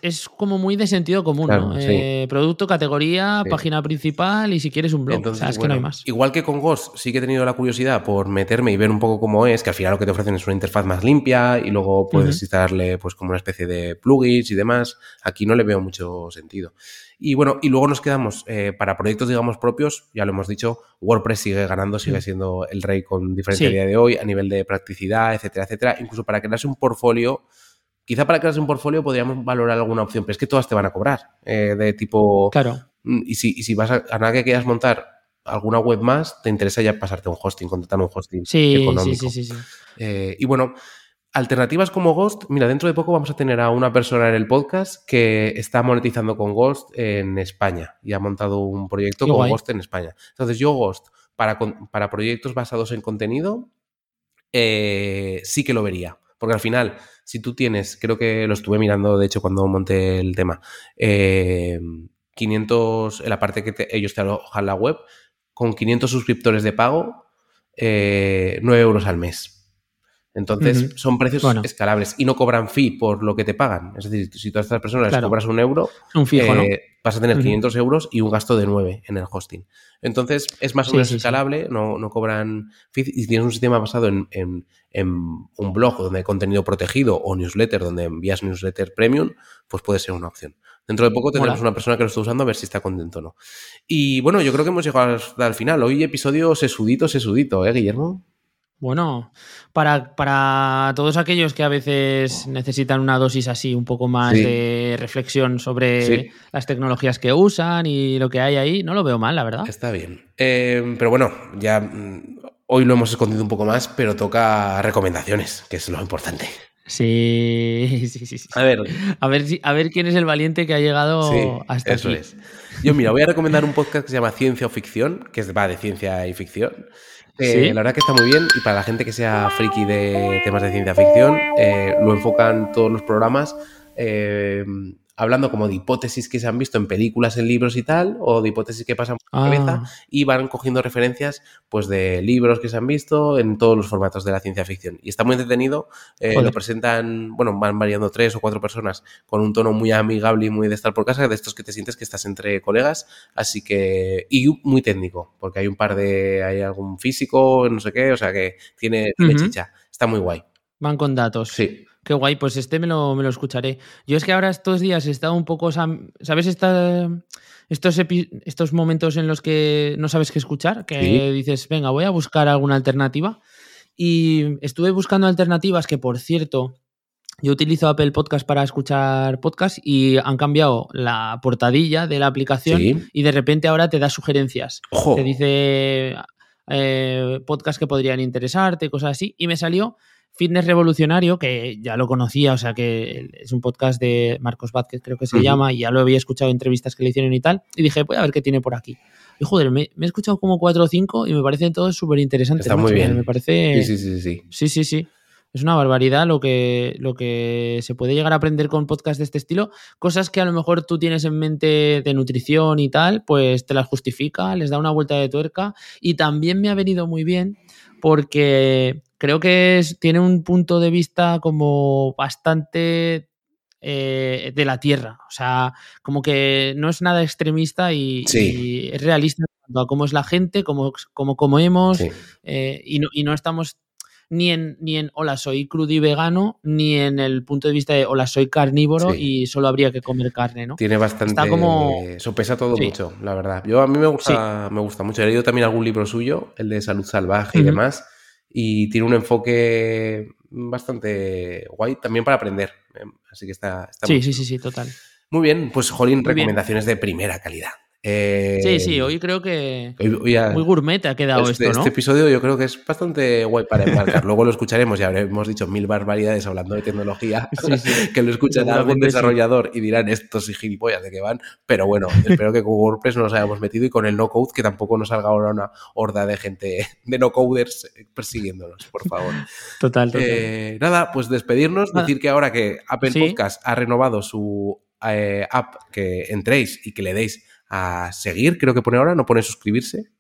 es, como muy de sentido común, ¿no? Eh, producto, categoría, página principal y si quieres un blog. o sea, es que no hay más. Igual que con Ghost, sí que he tenido la curiosidad por meterme y ver un poco cómo es, que al final lo que te ofrecen es una interfaz más limpia y luego puedes instalarle pues como una especie de plugins y demás. Aquí no le veo mucho sentido. Y bueno, y luego nos quedamos eh, para proyectos, digamos, propios, ya lo hemos dicho, WordPress sigue ganando, sigue siendo el rey con diferencia a día de hoy, a nivel de practicidad, etcétera, etcétera. Incluso para crearse un portfolio Quizá para crearse un portfolio podríamos valorar alguna opción, pero es que todas te van a cobrar. Eh, de tipo. Claro. Mm, y si, si vas a, a, nada que quieras montar alguna web más, te interesa ya pasarte un hosting, contratar un hosting sí, económico. Sí, sí, sí. Eh, y bueno, alternativas como Ghost, mira, dentro de poco vamos a tener a una persona en el podcast que está monetizando con Ghost en España y ha montado un proyecto con Ghost en España. Entonces, yo Ghost, para, para proyectos basados en contenido, eh, sí que lo vería. Porque al final, si tú tienes, creo que lo estuve mirando, de hecho, cuando monté el tema, 500, eh, en la parte que ellos te alojan la web, con 500 suscriptores de pago, 9 eh, euros al mes. Entonces, son precios escalables y no cobran fee por lo que te pagan. Es decir, si todas estas personas les cobras un euro, un fijo, eh, vas a tener 500 euros y un gasto de 9 en el hosting. Entonces, es más o menos escalable, No, no, cobran fee. Y si tienes un sistema basado en, un blog donde hay contenido protegido o newsletter donde envías newsletter premium, pues puede ser una opción. Dentro de poco tendremos una persona que lo está usando a ver si está contento o no. Y bueno, yo creo que hemos llegado hasta el final. Hoy episodio sesudito, sesudito, ¿eh, Guillermo? Bueno, para, para, todos aquellos que a veces necesitan una dosis así, un poco más de reflexión sobre las tecnologías que usan y lo que hay ahí, no lo veo mal, la verdad. Está bien. Eh, pero bueno, ya mm, hoy lo hemos escondido un poco más, pero toca recomendaciones, que es lo importante. Sí, sí, sí. A ver. A ver, a ver quién es el valiente que ha llegado hasta eso es. Yo, mira, voy a recomendar un podcast que se llama Ciencia o Ficción, que va de ciencia y ficción. Eh, la verdad que está muy bien y para la gente que sea friki de temas de ciencia ficción, eh, lo enfocan todos los programas. Eh, hablando como de hipótesis que se han visto en películas, en libros y tal, o de hipótesis que pasan por la cabeza, ah. y van cogiendo referencias pues de libros que se han visto en todos los formatos de la ciencia ficción. Y está muy entretenido, eh, lo presentan, bueno, van variando tres o cuatro personas con un tono muy amigable y muy de estar por casa, de estos que te sientes que estás entre colegas, así que, y muy técnico, porque hay un par de, hay algún físico, no sé qué, o sea que tiene, tiene chicha, está muy guay. Van con datos. Sí. Qué guay, pues este me lo, me lo escucharé. Yo es que ahora estos días he estado un poco, ¿sabes? estos, estos momentos en los que no sabes qué escuchar, que dices, venga, voy a buscar alguna alternativa. Y estuve buscando alternativas que, por cierto, yo utilizo Apple Podcast para escuchar podcast y han cambiado la portadilla de la aplicación y de repente ahora te da sugerencias. Te dice eh, podcast que podrían interesarte, cosas así. Y me salió Fitness Revolucionario, que ya lo conocía, o sea que es un podcast de Marcos Vázquez, creo que se llama, y ya lo había escuchado en entrevistas que le hicieron y tal, y dije, voy a ver qué tiene por aquí. Y joder, me, he escuchado como cuatro o cinco y me parecen todos súper interesantes. Está muy bien. Me parece... Sí, sí, sí, sí. Sí, sí, sí. Es una barbaridad lo que, lo que se puede llegar a aprender con podcasts de este estilo. Cosas que a lo mejor tú tienes en mente de nutrición y tal, pues te las justifica, les da una vuelta de tuerca. Y también me ha venido muy bien porque creo que tiene un punto de vista como bastante eh, de la tierra. O sea, como que no es nada extremista y, es realista en cuanto a cómo es la gente, cómo, cómo comemos, eh, y, no, y no estamos ni en, ni en hola, soy crudo y vegano, ni en el punto de vista de hola, soy carnívoro y solo habría que comer carne, ¿no? Tiene bastante. Está como. Sopesa todo mucho, la verdad. Yo a mí me gusta, me gusta mucho. He leído también algún libro suyo, el de salud salvaje y demás y tiene un enfoque bastante guay también para aprender. ¿eh? Así que está, sí, sí, sí, sí, total. Muy bien, pues Jolín, recomendaciones de primera calidad. Eh, sí, sí, hoy creo que muy gourmet ha quedado este, esto, ¿no? Este episodio yo creo que es bastante guay para embarcar. Luego lo escucharemos y habremos dicho mil barbaridades hablando de tecnología, que lo escuchará algún desarrollador y dirán estos y gilipollas de qué van. Pero bueno, espero que con WordPress no nos hayamos metido y con el no-code que tampoco nos salga ahora una horda de gente, de no-coders persiguiéndonos, por favor. Total, total. Eh, nada, pues despedirnos, decir que ahora que Apple Podcast ha renovado su eh, app, que entréis y que le deis a seguir, creo que pone ahora, no pone suscribirse.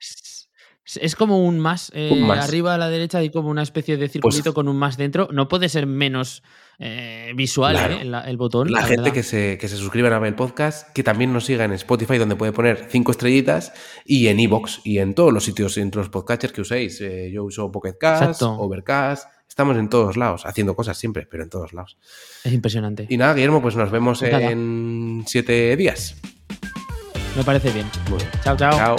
Es como un más, eh, Un más. Arriba a la derecha hay como una especie de circulito con un más dentro. No puede ser menos eh, visual Claro. eh, el botón. La, gente verdad. que se, que se suscriban a el podcast, que también nos siga en Spotify, donde puede poner cinco estrellitas, y en Evox, y en todos los sitios, entre los podcatchers que uséis. Eh, yo uso Pocket Cast, Exacto. Overcast, estamos en todos lados, haciendo cosas siempre, pero en todos lados. Es impresionante. Y nada, Guillermo, pues nos vemos Pues en siete días. Me parece bien. Chao, chao. Chao.